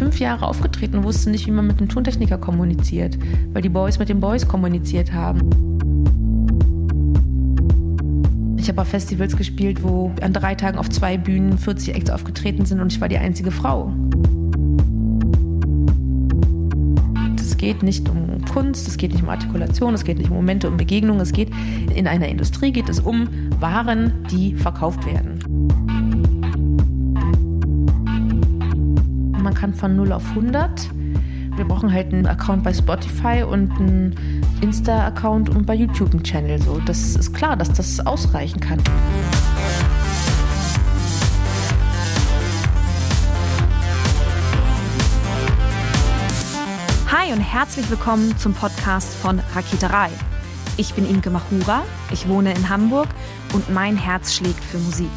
fünf Jahre aufgetreten und wusste nicht, wie man mit einem Tontechniker kommuniziert, weil die Boys mit den Boys kommuniziert haben. Ich habe auf Festivals gespielt, wo an drei Tagen auf zwei Bühnen 40 Acts aufgetreten sind und ich war die einzige Frau. Es geht nicht um Kunst, es geht nicht um Artikulation, es geht nicht um Momente, um Begegnungen. Es geht in einer Industrie geht es um Waren, die verkauft werden. Kann von 0 auf 100. Wir brauchen halt einen Account bei Spotify und einen Insta-Account und bei YouTube einen Channel. So, das ist klar, dass das ausreichen kann. Hi und herzlich willkommen zum Podcast von Raketerei. Ich bin Imke Machura, ich wohne in Hamburg und mein Herz schlägt für Musik.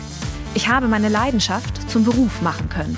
Ich habe meine Leidenschaft zum Beruf machen können.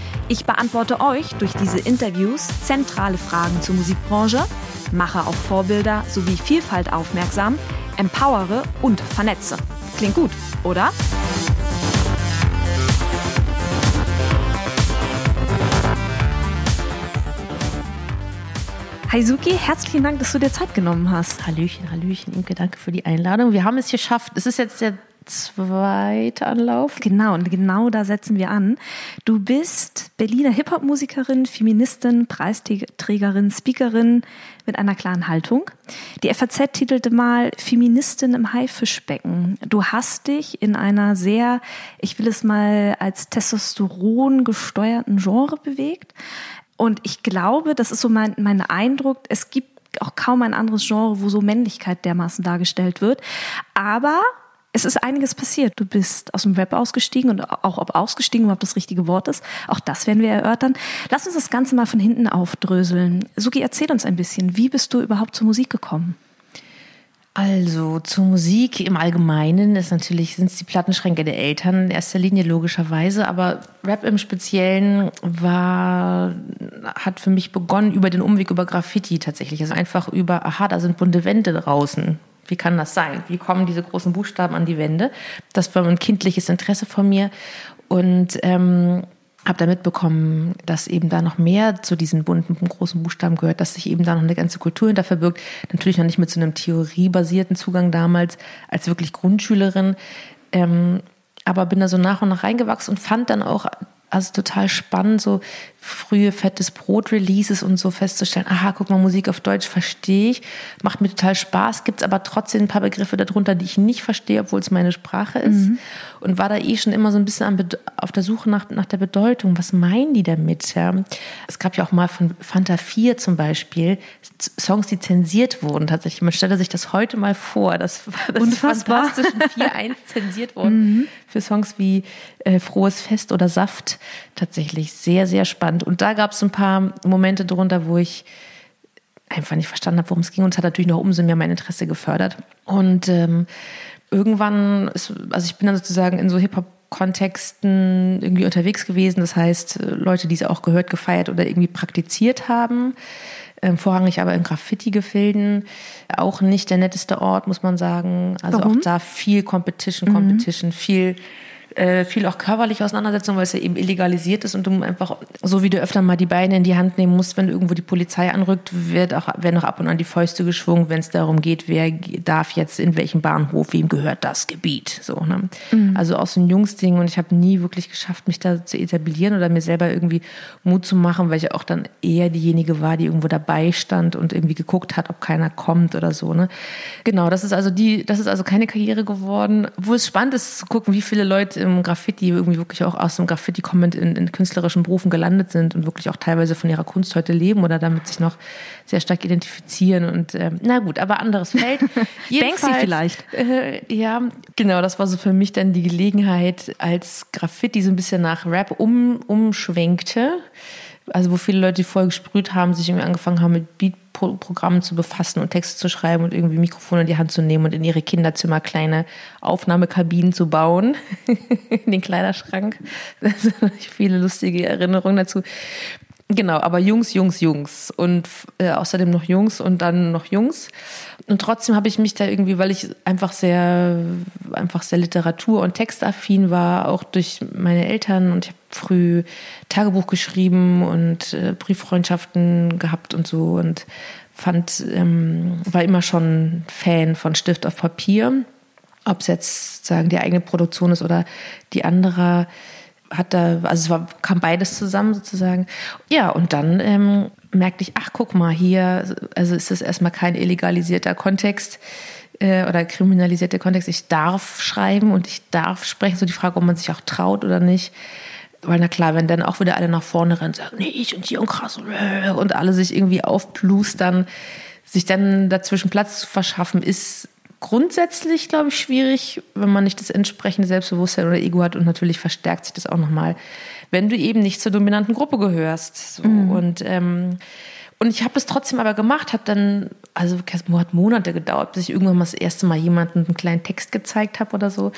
Ich beantworte euch durch diese Interviews zentrale Fragen zur Musikbranche, mache auf Vorbilder sowie Vielfalt aufmerksam, empowere und vernetze. Klingt gut, oder? Hi Suki, herzlichen Dank, dass du dir Zeit genommen hast. Hallöchen, Hallöchen, Imke, danke für die Einladung. Wir haben es geschafft. Es ist jetzt der zweite Anlauf. Genau, und genau da setzen wir an. Du bist Berliner Hip-Hop-Musikerin, Feministin, Preisträgerin, Speakerin mit einer klaren Haltung. Die FAZ titelte mal Feministin im Haifischbecken. Du hast dich in einer sehr, ich will es mal als Testosteron gesteuerten Genre bewegt. Und ich glaube, das ist so mein, mein Eindruck, es gibt auch kaum ein anderes Genre, wo so Männlichkeit dermaßen dargestellt wird. Aber es ist einiges passiert. Du bist aus dem Rap ausgestiegen und auch ob ausgestiegen ob das richtige Wort ist. Auch das werden wir erörtern. Lass uns das Ganze mal von hinten aufdröseln. Suki, erzähl uns ein bisschen. Wie bist du überhaupt zur Musik gekommen? Also zur Musik im Allgemeinen ist natürlich sind es die Plattenschränke der Eltern in erster Linie logischerweise, aber Rap im Speziellen war hat für mich begonnen über den Umweg über Graffiti tatsächlich, also einfach über aha, da sind bunte Wände draußen. Wie kann das sein? Wie kommen diese großen Buchstaben an die Wände? Das war ein kindliches Interesse von mir und ähm, habe da mitbekommen, dass eben da noch mehr zu diesen bunten großen Buchstaben gehört, dass sich eben da noch eine ganze Kultur hinter verbirgt. Natürlich noch nicht mit so einem theoriebasierten Zugang damals als wirklich Grundschülerin, ähm, aber bin da so nach und nach reingewachsen und fand dann auch also total spannend, so frühe fettes Brot-Releases und so festzustellen, aha, guck mal, Musik auf Deutsch verstehe ich, macht mir total Spaß, gibt es aber trotzdem ein paar Begriffe darunter, die ich nicht verstehe, obwohl es meine Sprache ist. Mhm. Und war da eh schon immer so ein bisschen auf der Suche nach, nach der Bedeutung. Was meinen die damit? Ja? Es gab ja auch mal von Fanta 4 zum Beispiel Songs, die zensiert wurden tatsächlich. Man stelle sich das heute mal vor, dass das Unfassbar. Fantastischen 4.1 zensiert wurden mhm. für Songs wie äh, Frohes Fest oder Saft. Tatsächlich sehr, sehr spannend spannend. Und da gab es ein paar Momente drunter, wo ich einfach nicht verstanden habe, worum es ging. Und es hat natürlich noch umso mehr mein Interesse gefördert. Und ähm, irgendwann, ist, also ich bin dann sozusagen in so Hip-Hop Kontexten irgendwie unterwegs gewesen. Das heißt, Leute, die es auch gehört, gefeiert oder irgendwie praktiziert haben. Ähm, vorrangig aber in Graffiti-Gefilden. Auch nicht der netteste Ort, muss man sagen. Also Warum? auch da viel Competition, Competition, mhm. viel äh, viel auch körperliche Auseinandersetzung, weil es ja eben illegalisiert ist und du einfach, so wie du öfter mal die Beine in die Hand nehmen musst, wenn irgendwo die Polizei anrückt, wird auch, werden auch ab und an die Fäuste geschwungen, wenn es darum geht, wer darf jetzt in welchem Bahnhof, wem gehört das Gebiet. So, ne? Mhm. Also auch so ein Jungsding und ich habe nie wirklich geschafft, mich da zu etablieren oder mir selber irgendwie Mut zu machen, weil ich auch dann eher diejenige war, die irgendwo dabei stand und irgendwie geguckt hat, ob keiner kommt oder so. Ne? Genau, das ist also die, das ist also keine Karriere geworden, wo es spannend ist zu gucken, wie viele Leute im Graffiti irgendwie wirklich auch aus dem Graffiti kommend in, in künstlerischen Berufen gelandet sind und wirklich auch teilweise von ihrer Kunst heute leben oder damit sich noch sehr stark identifizieren. Und ähm, na gut, aber anderes Feld. Banksy vielleicht. Äh, ja, genau, das war so für mich dann die Gelegenheit, als Graffiti so ein bisschen nach Rap um, umschwenkte. Also wo viele Leute, die vorher gesprüht haben, sich irgendwie angefangen haben mit Beat Programmen zu befassen und Texte zu schreiben und irgendwie Mikrofone in die Hand zu nehmen und in ihre Kinderzimmer kleine Aufnahmekabinen zu bauen, in den Kleiderschrank. Das sind viele lustige Erinnerungen dazu. Genau, aber Jungs, Jungs, Jungs und äh, außerdem noch Jungs und dann noch Jungs. Und trotzdem habe ich mich da irgendwie, weil ich einfach sehr, einfach sehr Literatur- und Textaffin war, auch durch meine Eltern und ich habe früh Tagebuch geschrieben und äh, Brieffreundschaften gehabt und so und fand, ähm, war immer schon Fan von Stift auf Papier. Ob es jetzt sagen die eigene Produktion ist oder die andere hat da, also es war, kam beides zusammen sozusagen. Ja, und dann ähm, merkte ich, ach guck mal, hier, also ist das erstmal kein illegalisierter Kontext äh, oder kriminalisierter Kontext. Ich darf schreiben und ich darf sprechen. So die Frage, ob man sich auch traut oder nicht. Weil na klar, wenn dann auch wieder alle nach vorne rennen und sagen, nee, ich und hier und krass und, und alle sich irgendwie aufplustern, sich dann dazwischen Platz zu verschaffen, ist grundsätzlich, glaube ich, schwierig, wenn man nicht das entsprechende Selbstbewusstsein oder Ego hat und natürlich verstärkt sich das auch nochmal, wenn du eben nicht zur dominanten Gruppe gehörst. So. Mhm. Und, ähm, und ich habe es trotzdem aber gemacht, habe dann, also es hat Monate gedauert, bis ich irgendwann mal das erste Mal jemanden einen kleinen Text gezeigt habe oder so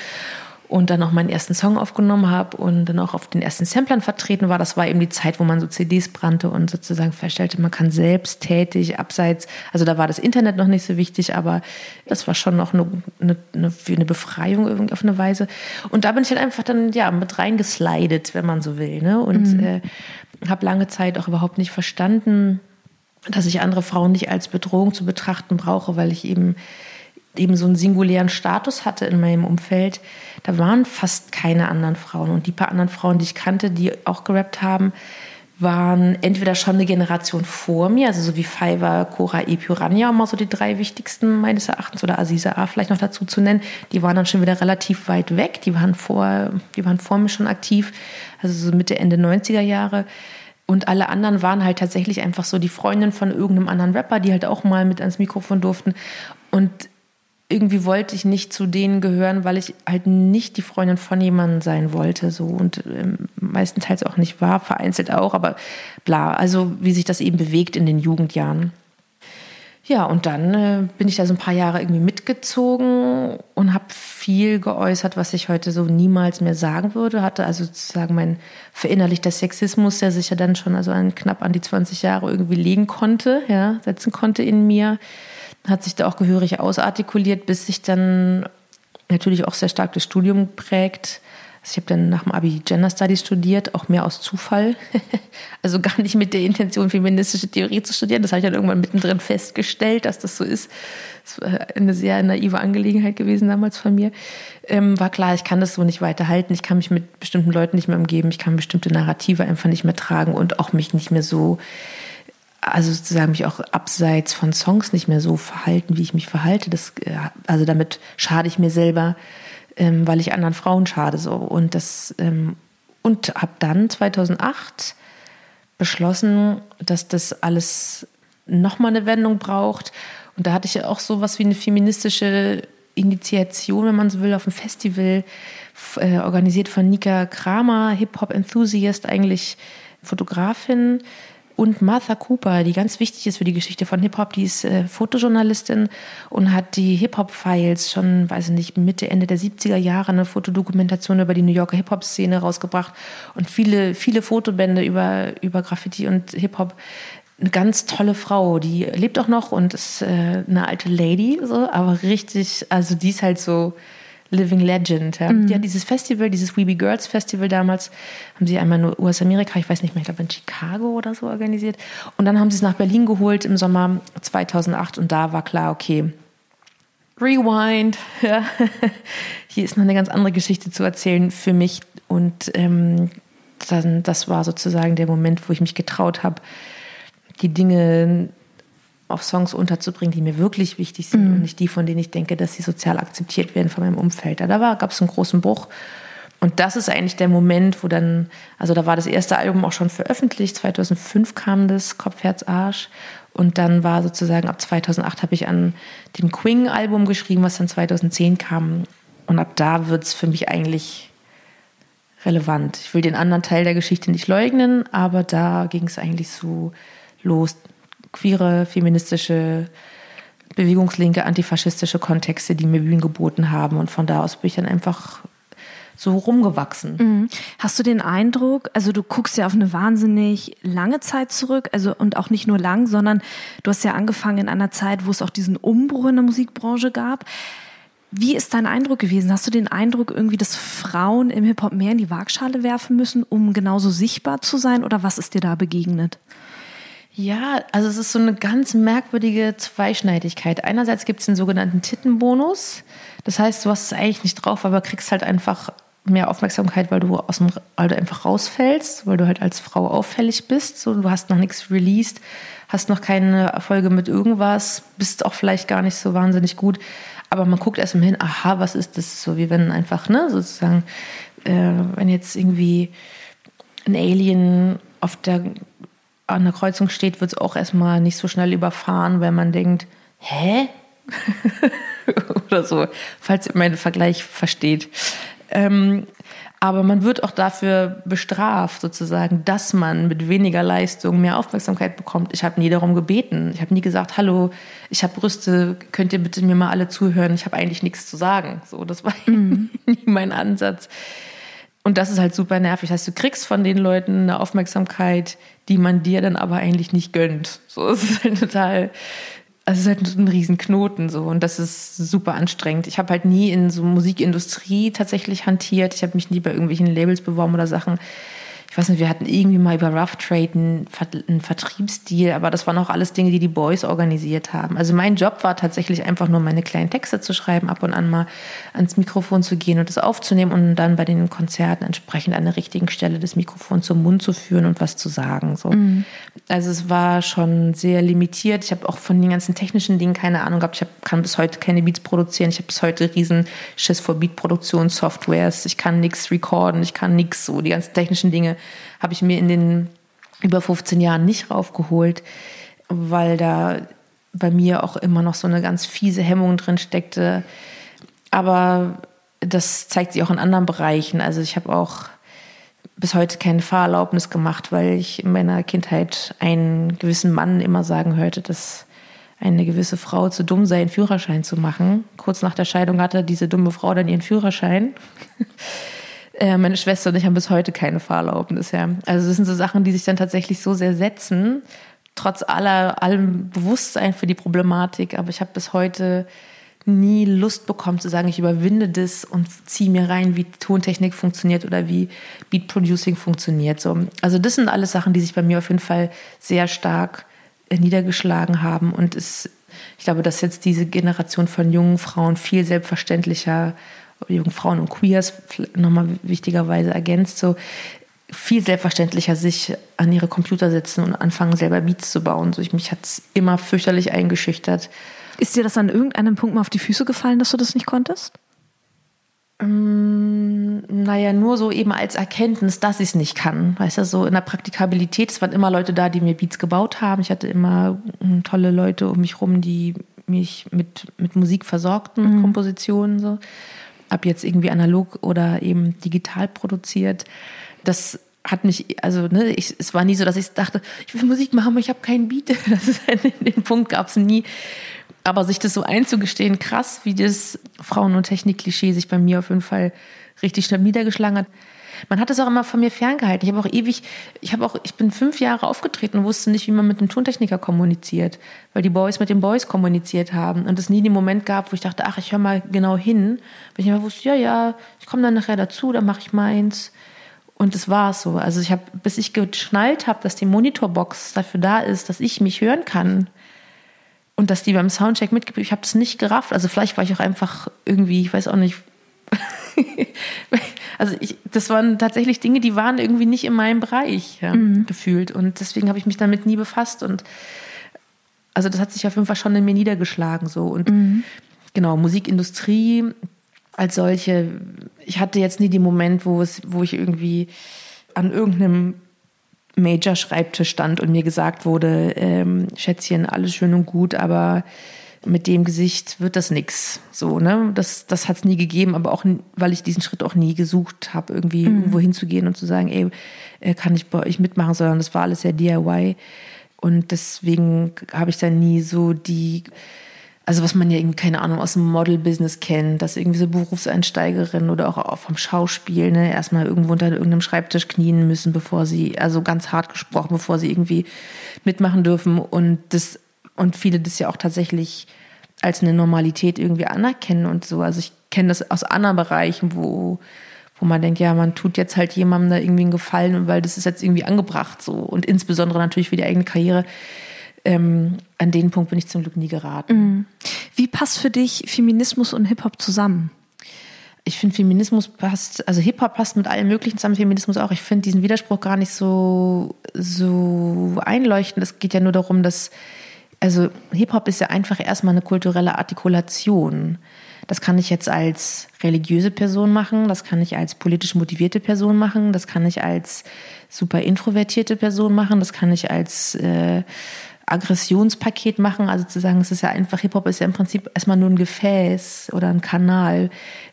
und dann auch meinen ersten Song aufgenommen habe und dann auch auf den ersten Samplern vertreten war. Das war eben die Zeit, wo man so CDs brannte und sozusagen feststellte, man kann selbst tätig, abseits, also da war das Internet noch nicht so wichtig, aber das war schon noch eine, eine, eine Befreiung irgendwie auf eine Weise. Und da bin ich halt einfach dann ja mit reingeslidet, wenn man so will. Ne? Und mhm. äh, habe lange Zeit auch überhaupt nicht verstanden, dass ich andere Frauen nicht als Bedrohung zu betrachten brauche, weil ich eben eben so einen singulären Status hatte in meinem Umfeld, da waren fast keine anderen Frauen. Und die paar anderen Frauen, die ich kannte, die auch gerappt haben, waren entweder schon eine Generation vor mir, also so wie Fiverr, Cora, Epurania, um mal so die drei wichtigsten meines Erachtens, oder Aziza A vielleicht noch dazu zu nennen, die waren dann schon wieder relativ weit weg, die waren vor, die waren vor mir schon aktiv, also so Mitte, Ende 90er Jahre. Und alle anderen waren halt tatsächlich einfach so die Freundin von irgendeinem anderen Rapper, die halt auch mal mit ans Mikrofon durften. Und irgendwie wollte ich nicht zu denen gehören, weil ich halt nicht die Freundin von jemandem sein wollte, so und ähm, meistenteils auch nicht war, vereinzelt auch, aber bla, also wie sich das eben bewegt in den Jugendjahren. Ja, und dann äh, bin ich da so ein paar Jahre irgendwie mitgezogen und habe viel geäußert, was ich heute so niemals mehr sagen würde. Hatte also sozusagen mein verinnerlichter Sexismus, der sich ja dann schon also an, knapp an die 20 Jahre irgendwie legen konnte, ja, setzen konnte in mir hat sich da auch gehörig ausartikuliert, bis sich dann natürlich auch sehr stark das Studium prägt. Also ich habe dann nach dem Abi Gender Studies studiert, auch mehr aus Zufall. also gar nicht mit der Intention, feministische Theorie zu studieren. Das habe ich dann irgendwann mittendrin festgestellt, dass das so ist. Das war eine sehr naive Angelegenheit gewesen damals von mir. Ähm, war klar, ich kann das so nicht weiterhalten. Ich kann mich mit bestimmten Leuten nicht mehr umgeben. Ich kann bestimmte Narrative einfach nicht mehr tragen und auch mich nicht mehr so also sozusagen mich auch abseits von Songs nicht mehr so verhalten, wie ich mich verhalte. Das, äh, also damit schade ich mir selber, ähm, weil ich anderen Frauen schade so. Und das ähm, und habe dann 2008 beschlossen, dass das alles nochmal eine Wendung braucht. Und da hatte ich ja auch so was wie eine feministische Initiation, wenn man so will, auf dem Festival äh, organisiert von Nika Kramer, Hip Hop Enthusiast, eigentlich Fotografin und Martha Cooper, die ganz wichtig ist für die Geschichte von Hip-Hop, die ist äh, Fotojournalistin und hat die Hip-Hop-Files schon, weiß ich nicht, Mitte, Ende der 70er Jahre eine Fotodokumentation über die New Yorker Hip-Hop-Szene rausgebracht und viele, viele Fotobände über, über Graffiti und Hip-Hop. Eine ganz tolle Frau, die lebt auch noch und ist äh, eine alte Lady, so, aber richtig, also die ist halt so, Living Legend. Ja. Mhm. Die hat dieses Festival, dieses Weeby Girls Festival damals, haben sie einmal nur US-Amerika, ich weiß nicht mehr, ich glaube in Chicago oder so organisiert. Und dann haben sie es nach Berlin geholt im Sommer 2008 und da war klar, okay, Rewind. Ja. Hier ist noch eine ganz andere Geschichte zu erzählen für mich. Und ähm, dann, das war sozusagen der Moment, wo ich mich getraut habe, die Dinge auf Songs unterzubringen, die mir wirklich wichtig sind mhm. und nicht die, von denen ich denke, dass sie sozial akzeptiert werden von meinem Umfeld. Da gab es einen großen Bruch. Und das ist eigentlich der Moment, wo dann, also da war das erste Album auch schon veröffentlicht, 2005 kam das, Kopf, Herz, Arsch. Und dann war sozusagen ab 2008 habe ich an dem Queen-Album geschrieben, was dann 2010 kam. Und ab da wird es für mich eigentlich relevant. Ich will den anderen Teil der Geschichte nicht leugnen, aber da ging es eigentlich so los queere, feministische, bewegungslinke, antifaschistische Kontexte, die mir Bühnen geboten haben. Und von da aus bin ich dann einfach so rumgewachsen. Mhm. Hast du den Eindruck, also du guckst ja auf eine wahnsinnig lange Zeit zurück, also und auch nicht nur lang, sondern du hast ja angefangen in einer Zeit, wo es auch diesen Umbruch in der Musikbranche gab. Wie ist dein Eindruck gewesen? Hast du den Eindruck irgendwie, dass Frauen im Hip-Hop mehr in die Waagschale werfen müssen, um genauso sichtbar zu sein? Oder was ist dir da begegnet? Ja, also es ist so eine ganz merkwürdige Zweischneidigkeit. Einerseits gibt es den sogenannten Tittenbonus. Das heißt, du hast es eigentlich nicht drauf, aber kriegst halt einfach mehr Aufmerksamkeit, weil du aus dem, weil du einfach rausfällst, weil du halt als Frau auffällig bist. So, du hast noch nichts released, hast noch keine Erfolge mit irgendwas, bist auch vielleicht gar nicht so wahnsinnig gut. Aber man guckt erst mal hin, aha, was ist das? So wie wenn einfach, ne, sozusagen, äh, wenn jetzt irgendwie ein Alien auf der an der Kreuzung steht, wird es auch erstmal nicht so schnell überfahren, weil man denkt, hä? Oder so, falls ihr meinen Vergleich versteht. Ähm, aber man wird auch dafür bestraft, sozusagen, dass man mit weniger Leistung mehr Aufmerksamkeit bekommt. Ich habe nie darum gebeten. Ich habe nie gesagt, hallo, ich habe Brüste, könnt ihr bitte mir mal alle zuhören? Ich habe eigentlich nichts zu sagen. So, das war mhm. nie mein Ansatz. Und das ist halt super nervig. Das heißt, du kriegst von den Leuten eine Aufmerksamkeit, die man dir dann aber eigentlich nicht gönnt. So es ist halt total, also es ist halt ein Riesenknoten so und das ist super anstrengend. Ich habe halt nie in so Musikindustrie tatsächlich hantiert. Ich habe mich nie bei irgendwelchen Labels beworben oder Sachen ich weiß nicht, wir hatten irgendwie mal über Rough Trade einen, einen Vertriebsdeal, aber das waren auch alles Dinge, die die Boys organisiert haben. Also mein Job war tatsächlich einfach nur meine kleinen Texte zu schreiben, ab und an mal ans Mikrofon zu gehen und das aufzunehmen und dann bei den Konzerten entsprechend an der richtigen Stelle das Mikrofon zum Mund zu führen und was zu sagen. So. Mhm. Also es war schon sehr limitiert. Ich habe auch von den ganzen technischen Dingen keine Ahnung gehabt. Ich hab, kann bis heute keine Beats produzieren. Ich habe bis heute riesen Schiss vor Beatproduktion, Softwares. Ich kann nichts recorden, ich kann nichts so. Die ganzen technischen Dinge habe ich mir in den über 15 Jahren nicht raufgeholt, weil da bei mir auch immer noch so eine ganz fiese Hemmung drin steckte. Aber das zeigt sich auch in anderen Bereichen. Also ich habe auch bis heute keine Fahrerlaubnis gemacht, weil ich in meiner Kindheit einen gewissen Mann immer sagen hörte, dass eine gewisse Frau zu dumm sei, einen Führerschein zu machen. Kurz nach der Scheidung hatte diese dumme Frau dann ihren Führerschein. Äh, meine Schwester und ich haben bis heute keine Fahrerlaubnis. Ja. Also das sind so Sachen, die sich dann tatsächlich so sehr setzen, trotz aller allem Bewusstsein für die Problematik. Aber ich habe bis heute nie Lust bekommen zu sagen, ich überwinde das und ziehe mir rein, wie Tontechnik funktioniert oder wie Beat Producing funktioniert. So. Also das sind alles Sachen, die sich bei mir auf jeden Fall sehr stark äh, niedergeschlagen haben und es, ich glaube, dass jetzt diese Generation von jungen Frauen viel selbstverständlicher jungen Frauen und Queers nochmal wichtigerweise ergänzt, so viel selbstverständlicher sich an ihre Computer setzen und anfangen, selber Beats zu bauen. So, ich, mich hat es immer fürchterlich eingeschüchtert. Ist dir das an irgendeinem Punkt mal auf die Füße gefallen, dass du das nicht konntest? Ähm, naja, nur so eben als Erkenntnis, dass ich es nicht kann. Weißt du, so in der Praktikabilität, es waren immer Leute da, die mir Beats gebaut haben. Ich hatte immer hm, tolle Leute um mich rum, die mich mit, mit Musik versorgten, mit mhm. Kompositionen. So ab jetzt irgendwie analog oder eben digital produziert. Das hat mich, also ne, ich, es war nie so, dass ich dachte, ich will Musik machen, aber ich habe keinen Beat. Das, den Punkt gab es nie. Aber sich das so einzugestehen, krass, wie das Frauen- und Technik-Klischee sich bei mir auf jeden Fall richtig schnell niedergeschlagen hat. Man hat es auch immer von mir ferngehalten. Ich habe auch ewig, ich habe auch, ich bin fünf Jahre aufgetreten und wusste nicht, wie man mit einem Tontechniker kommuniziert, weil die Boys mit den Boys kommuniziert haben und es nie den Moment gab, wo ich dachte, ach, ich höre mal genau hin. Weil ich immer wusste, ja, ja, ich komme dann nachher dazu, dann mache ich meins. Und das war es so. Also ich habe, bis ich geschnallt habe, dass die Monitorbox dafür da ist, dass ich mich hören kann, und dass die beim Soundcheck mitgebracht, ich habe das nicht gerafft. Also vielleicht war ich auch einfach irgendwie, ich weiß auch nicht, also ich, das waren tatsächlich Dinge, die waren irgendwie nicht in meinem Bereich ja, mhm. gefühlt. Und deswegen habe ich mich damit nie befasst. Und also das hat sich auf jeden Fall schon in mir niedergeschlagen. So. Und mhm. genau, Musikindustrie als solche, ich hatte jetzt nie den Moment, wo, es, wo ich irgendwie an irgendeinem Major-Schreibtisch stand und mir gesagt wurde, ähm, Schätzchen, alles schön und gut, aber mit dem Gesicht wird das nix. So, ne? Das, das hat es nie gegeben, aber auch, weil ich diesen Schritt auch nie gesucht habe, irgendwie mhm. irgendwo hinzugehen und zu sagen, ey, äh, kann ich bei euch mitmachen, sondern das war alles sehr DIY. Und deswegen habe ich da nie so die, also was man ja irgendwie, keine Ahnung, aus dem Model-Business kennt, dass irgendwie so Berufseinsteigerinnen oder auch vom Schauspiel, ne, erstmal irgendwo unter irgendeinem Schreibtisch knien müssen, bevor sie, also ganz hart gesprochen, bevor sie irgendwie mitmachen dürfen. Und das, und viele das ja auch tatsächlich als eine Normalität irgendwie anerkennen und so. Also ich kenne das aus anderen Bereichen, wo, wo man denkt, ja, man tut jetzt halt jemandem da irgendwie einen Gefallen, weil das ist jetzt irgendwie angebracht so. Und insbesondere natürlich für die eigene Karriere. Ähm, an den Punkt bin ich zum Glück nie geraten. Mhm. Wie passt für dich Feminismus und Hip-Hop zusammen? Ich finde, Feminismus passt, also Hip-Hop passt mit allem Möglichen zusammen, Feminismus auch. Ich finde diesen Widerspruch gar nicht so, so einleuchtend. Es geht ja nur darum, dass also Hip-Hop ist ja einfach erstmal eine kulturelle Artikulation. Das kann ich jetzt als religiöse Person machen, das kann ich als politisch motivierte Person machen, das kann ich als super introvertierte Person machen, das kann ich als äh, Aggressionspaket machen. Also zu sagen, es ist ja einfach, Hip-Hop ist ja im Prinzip erstmal nur ein Gefäß oder ein Kanal,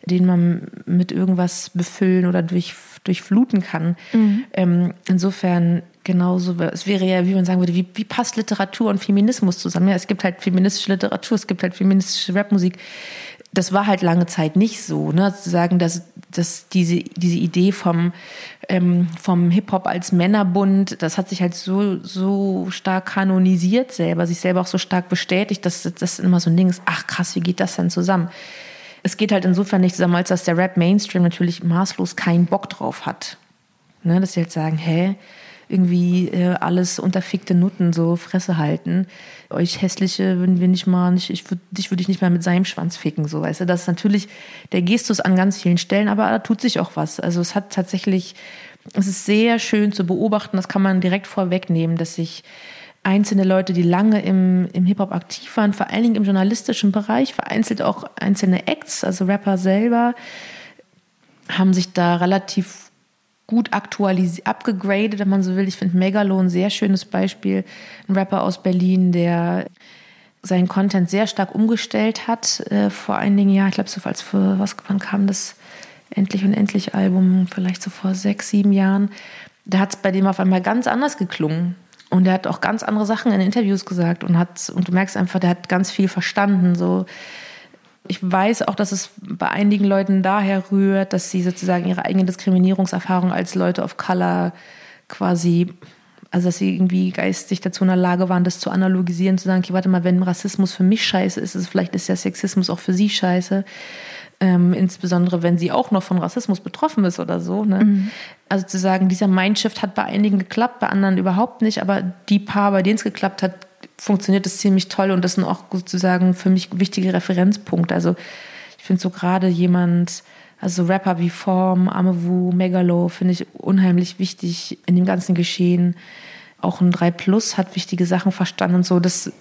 den man mit irgendwas befüllen oder durch, durchfluten kann. Mhm. Ähm, insofern genauso, es wäre ja, wie man sagen würde, wie, wie passt Literatur und Feminismus zusammen? Ja, es gibt halt feministische Literatur, es gibt halt feministische Rapmusik. Das war halt lange Zeit nicht so, ne? Zu sagen, dass, dass diese, diese Idee vom, ähm, vom Hip-Hop als Männerbund, das hat sich halt so, so stark kanonisiert selber, sich selber auch so stark bestätigt, dass das immer so ein Ding ist, ach krass, wie geht das denn zusammen? Es geht halt insofern nicht zusammen, als dass der Rap-Mainstream natürlich maßlos keinen Bock drauf hat. Ne? Dass sie halt sagen, hä, irgendwie äh, alles unterfickte Nutten so Fresse halten. Euch hässliche würden wir nicht mal, nicht, ich würd, dich würde ich nicht mal mit seinem Schwanz ficken, so weißt du. Das ist natürlich der Gestus an ganz vielen Stellen, aber da tut sich auch was. Also es hat tatsächlich, es ist sehr schön zu beobachten, das kann man direkt vorwegnehmen, dass sich einzelne Leute, die lange im, im Hip-Hop aktiv waren, vor allen Dingen im journalistischen Bereich, vereinzelt auch einzelne Acts, also Rapper selber, haben sich da relativ gut aktualisiert, abgegradet, wenn man so will. Ich finde Megalo ein sehr schönes Beispiel. Ein Rapper aus Berlin, der seinen Content sehr stark umgestellt hat äh, vor einigen Jahren. Ich glaube, so als für, was, wann kam das Endlich und Endlich Album? Vielleicht so vor sechs, sieben Jahren. Da hat es bei dem auf einmal ganz anders geklungen. Und er hat auch ganz andere Sachen in Interviews gesagt und hat, und du merkst einfach, der hat ganz viel verstanden. So, ich weiß auch, dass es bei einigen Leuten daher rührt, dass sie sozusagen ihre eigene Diskriminierungserfahrung als Leute of Color quasi, also dass sie irgendwie geistig dazu in der Lage waren, das zu analogisieren, zu sagen, okay, warte mal, wenn Rassismus für mich scheiße ist, ist vielleicht ist der Sexismus auch für sie scheiße. Ähm, insbesondere wenn sie auch noch von Rassismus betroffen ist oder so. Ne? Mhm. Also zu sagen, dieser Mindshift hat bei einigen geklappt, bei anderen überhaupt nicht, aber die paar, bei denen es geklappt hat, funktioniert das ziemlich toll und das sind auch sozusagen für mich wichtige Referenzpunkte. Also ich finde so gerade jemand, also Rapper wie Form, Amewu, Megalo finde ich unheimlich wichtig in dem ganzen Geschehen. Auch ein 3 Plus hat wichtige Sachen verstanden und so. Das,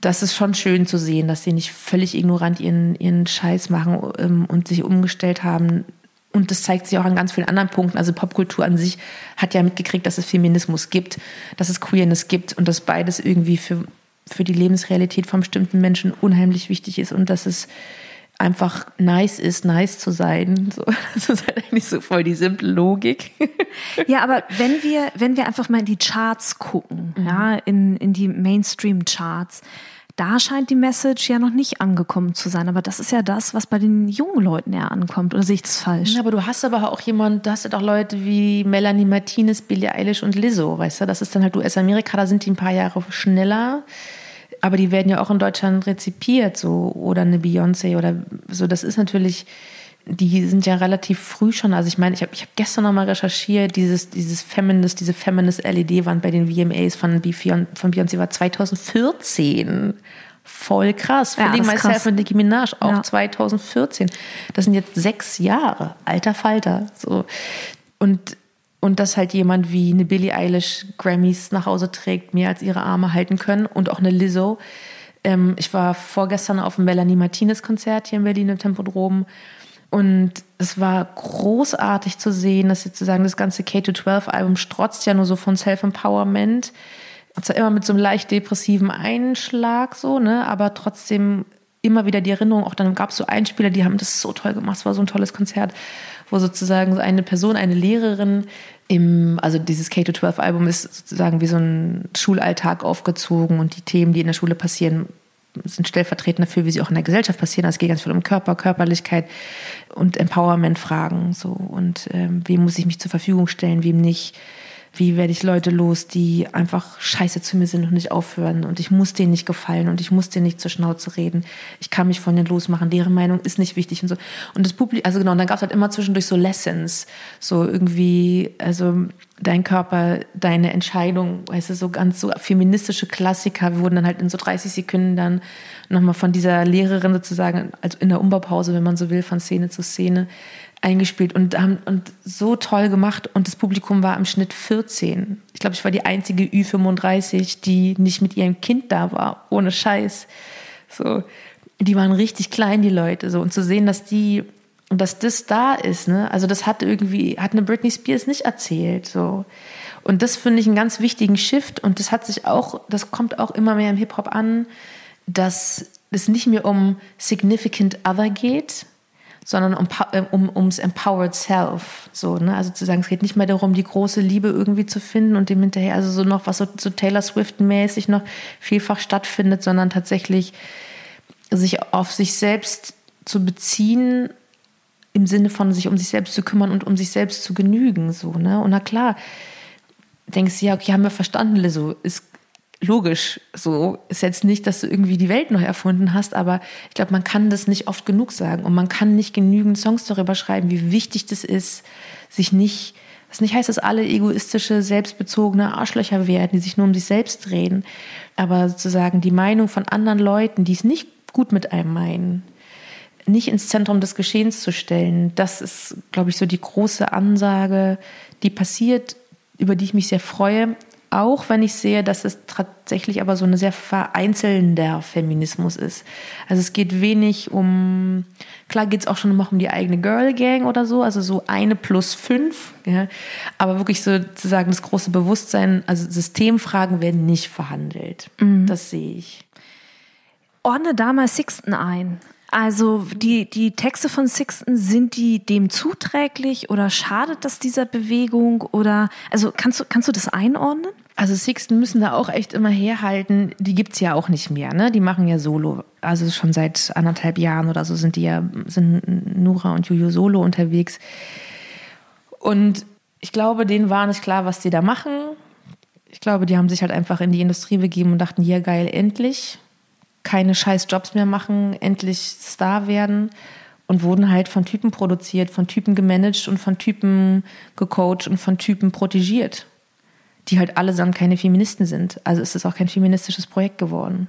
das ist schon schön zu sehen, dass sie nicht völlig ignorant ihren, ihren Scheiß machen ähm, und sich umgestellt haben und das zeigt sich auch an ganz vielen anderen Punkten. Also Popkultur an sich hat ja mitgekriegt, dass es Feminismus gibt, dass es Queerness gibt und dass beides irgendwie für, für die Lebensrealität von bestimmten Menschen unheimlich wichtig ist und dass es einfach nice ist, nice zu sein. So, das ist halt eigentlich so voll die simple Logik. Ja, aber wenn wir, wenn wir einfach mal in die Charts gucken, mhm. ja, in, in die Mainstream-Charts, da scheint die Message ja noch nicht angekommen zu sein. Aber das ist ja das, was bei den jungen Leuten eher ankommt. Oder sehe ich das falsch? Ja, aber du hast aber auch jemanden, du hast ja doch Leute wie Melanie Martinez, Billie Eilish und Lizzo, weißt du? Das ist dann halt US-Amerika, da sind die ein paar Jahre schneller. Aber die werden ja auch in Deutschland rezipiert, so. Oder eine Beyoncé oder so. Das ist natürlich die sind ja relativ früh schon, also ich meine, ich habe ich hab gestern noch mal recherchiert, dieses, dieses Feminist, diese Feminist LED-Wand bei den VMAs von, von Beyoncé war 2014. Voll krass. Ja, Feeling Myself krass. und Nicki Minaj auch ja. 2014. Das sind jetzt sechs Jahre. Alter Falter. So. Und, und dass halt jemand wie eine Billie Eilish Grammys nach Hause trägt, mehr als ihre Arme halten können und auch eine Lizzo. Ähm, ich war vorgestern auf dem Melanie Martinez Konzert hier in Berlin im Tempodrom. Und es war großartig zu sehen, dass sozusagen das ganze K-12-Album strotzt ja nur so von Self-Empowerment. Und zwar immer mit so einem leicht depressiven Einschlag, so, ne, aber trotzdem immer wieder die Erinnerung. Auch dann gab es so Einspieler, die haben das so toll gemacht. Es war so ein tolles Konzert, wo sozusagen so eine Person, eine Lehrerin, im, also dieses K-12-Album ist sozusagen wie so ein Schulalltag aufgezogen und die Themen, die in der Schule passieren, sind stellvertretend dafür, wie sie auch in der Gesellschaft passieren. Also es geht ganz viel um Körper, Körperlichkeit und Empowerment-Fragen. So. Und ähm, wem muss ich mich zur Verfügung stellen, wem nicht wie werde ich Leute los, die einfach scheiße zu mir sind und nicht aufhören und ich muss denen nicht gefallen und ich muss denen nicht zur Schnauze reden. Ich kann mich von denen losmachen, deren Meinung ist nicht wichtig und so. Und das Publikum, also genau, und dann gab es halt immer zwischendurch so Lessons, so irgendwie, also dein Körper, deine Entscheidung, weißt du, so ganz so feministische Klassiker. Wir wurden dann halt in so 30 Sekunden dann nochmal von dieser Lehrerin sozusagen, also in der Umbaupause, wenn man so will, von Szene zu Szene, eingespielt und haben und so toll gemacht und das Publikum war im Schnitt 14. Ich glaube, ich war die einzige Ü35, die nicht mit ihrem Kind da war, ohne Scheiß. So, die waren richtig klein die Leute so und zu sehen, dass die und dass das da ist, ne? Also das hat irgendwie hat eine Britney Spears nicht erzählt so. Und das finde ich einen ganz wichtigen Shift und das hat sich auch das kommt auch immer mehr im Hip Hop an, dass es nicht mehr um significant other geht, sondern um, äh, um, ums Empowered Self. So, ne? Also zu sagen, es geht nicht mehr darum, die große Liebe irgendwie zu finden und dem hinterher, also so noch, was so, so Taylor Swift-mäßig noch vielfach stattfindet, sondern tatsächlich sich auf sich selbst zu beziehen, im Sinne von sich um sich selbst zu kümmern und um sich selbst zu genügen. So, ne? Und na klar, denkst du, ja, okay, haben wir verstanden, Lizzo, ist logisch. So ist jetzt nicht, dass du irgendwie die Welt neu erfunden hast, aber ich glaube, man kann das nicht oft genug sagen und man kann nicht genügend Songs darüber schreiben, wie wichtig das ist, sich nicht, was nicht heißt, dass alle egoistische, selbstbezogene Arschlöcher werden, die sich nur um sich selbst drehen, aber sozusagen die Meinung von anderen Leuten, die es nicht gut mit einem meinen, nicht ins Zentrum des Geschehens zu stellen, das ist, glaube ich, so die große Ansage, die passiert, über die ich mich sehr freue, auch wenn ich sehe, dass es tatsächlich aber so ein sehr vereinzelnder Feminismus ist. Also es geht wenig um, klar geht es auch schon immer um die eigene Girl Gang oder so, also so eine plus fünf, ja, aber wirklich sozusagen das große Bewusstsein, also Systemfragen werden nicht verhandelt. Mhm. Das sehe ich. Ordne da mal Sixten ein. Also die, die Texte von Sixten, sind die dem zuträglich oder schadet das dieser Bewegung? Oder also kannst du, kannst du das einordnen? Also Sixten müssen da auch echt immer herhalten. Die gibt es ja auch nicht mehr, ne? Die machen ja Solo. Also schon seit anderthalb Jahren oder so sind die ja, sind Nura und Juju Solo unterwegs. Und ich glaube, denen war nicht klar, was die da machen. Ich glaube, die haben sich halt einfach in die Industrie begeben und dachten, ja geil, endlich keine scheiß Jobs mehr machen, endlich Star werden und wurden halt von Typen produziert, von Typen gemanagt und von Typen gecoacht und von Typen protegiert, die halt allesamt keine Feministen sind. Also ist es auch kein feministisches Projekt geworden,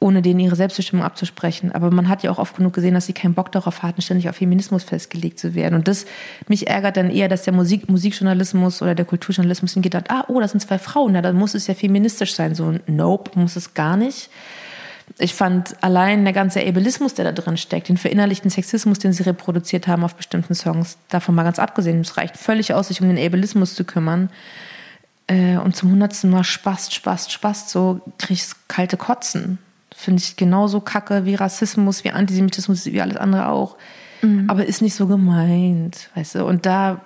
ohne denen ihre Selbstbestimmung abzusprechen. Aber man hat ja auch oft genug gesehen, dass sie keinen Bock darauf hatten, ständig auf Feminismus festgelegt zu werden. Und das mich ärgert dann eher, dass der Musik, Musikjournalismus oder der Kulturjournalismus hingeht, ah, oh, das sind zwei Frauen, na, dann muss es ja feministisch sein. So, nope, muss es gar nicht ich fand allein der ganze Ableismus, der da drin steckt, den verinnerlichten Sexismus, den sie reproduziert haben auf bestimmten Songs, davon mal ganz abgesehen, es reicht völlig aus, sich um den Ableismus zu kümmern. Äh, und zum hundertsten Mal Spaß, Spaß, Spaß, so krieg ich kalte Kotzen. Finde ich genauso kacke wie Rassismus, wie Antisemitismus, wie alles andere auch. Mhm. Aber ist nicht so gemeint, weißt du? Und da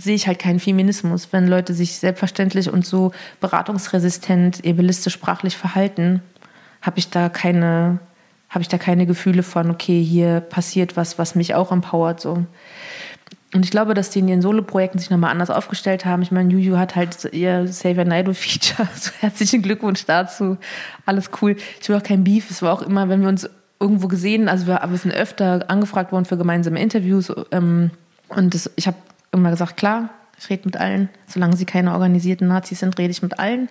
sehe ich halt keinen Feminismus, wenn Leute sich selbstverständlich und so beratungsresistent, ableistisch sprachlich verhalten habe ich da keine, habe ich da keine Gefühle von, okay, hier passiert was, was mich auch empowert. So. Und ich glaube, dass die in ihren Solo-Projekten sich nochmal anders aufgestellt haben. Ich meine, Juju hat halt ihr Savior Naido-Feature. So herzlichen Glückwunsch dazu. Alles cool. Ich will auch kein Beef. Es war auch immer, wenn wir uns irgendwo gesehen, also wir, wir sind öfter angefragt worden für gemeinsame Interviews. Ähm, und das, ich habe immer gesagt, klar, ich rede mit allen. Solange sie keine organisierten Nazis sind, rede ich mit allen.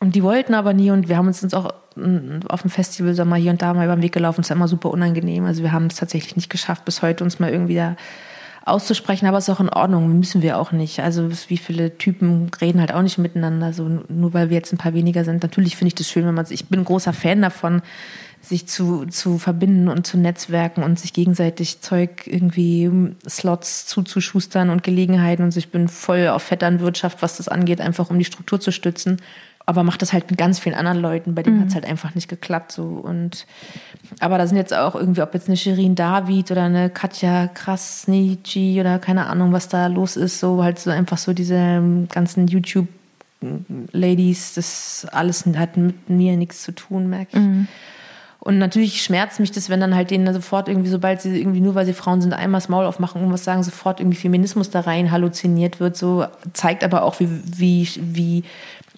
Und die wollten aber nie und wir haben uns auch mm, auf dem Festival so mal hier und da mal über den Weg gelaufen. Es war immer super unangenehm. Also wir haben es tatsächlich nicht geschafft, bis heute uns mal irgendwie da auszusprechen, aber es ist auch in Ordnung, müssen wir auch nicht. Also wie viele Typen reden halt auch nicht miteinander, so nur weil wir jetzt ein paar weniger sind. Natürlich finde ich das schön, wenn man ich bin ein großer Fan davon, sich zu, zu verbinden und zu netzwerken und sich gegenseitig Zeug irgendwie Slots zuzuschustern und Gelegenheiten und ich bin voll auf Vetternwirtschaft, was das angeht, einfach um die Struktur zu stützen. Aber macht das halt mit ganz vielen anderen Leuten, bei denen mhm. hat es halt einfach nicht geklappt. So. Und aber da sind jetzt auch irgendwie, ob jetzt eine Shirin David oder eine Katja Krasnitschi oder keine Ahnung, was da los ist, so halt so einfach so diese ähm, ganzen YouTube Ladies, das alles hat mit mir nichts zu tun, merke ich. Mhm. Und natürlich schmerzt mich das, wenn dann halt denen sofort irgendwie, sobald sie irgendwie nur, weil sie Frauen sind, einmal das Maul aufmachen und was sagen, sofort irgendwie Feminismus da rein halluziniert wird. So zeigt aber auch, wie, wie, wie,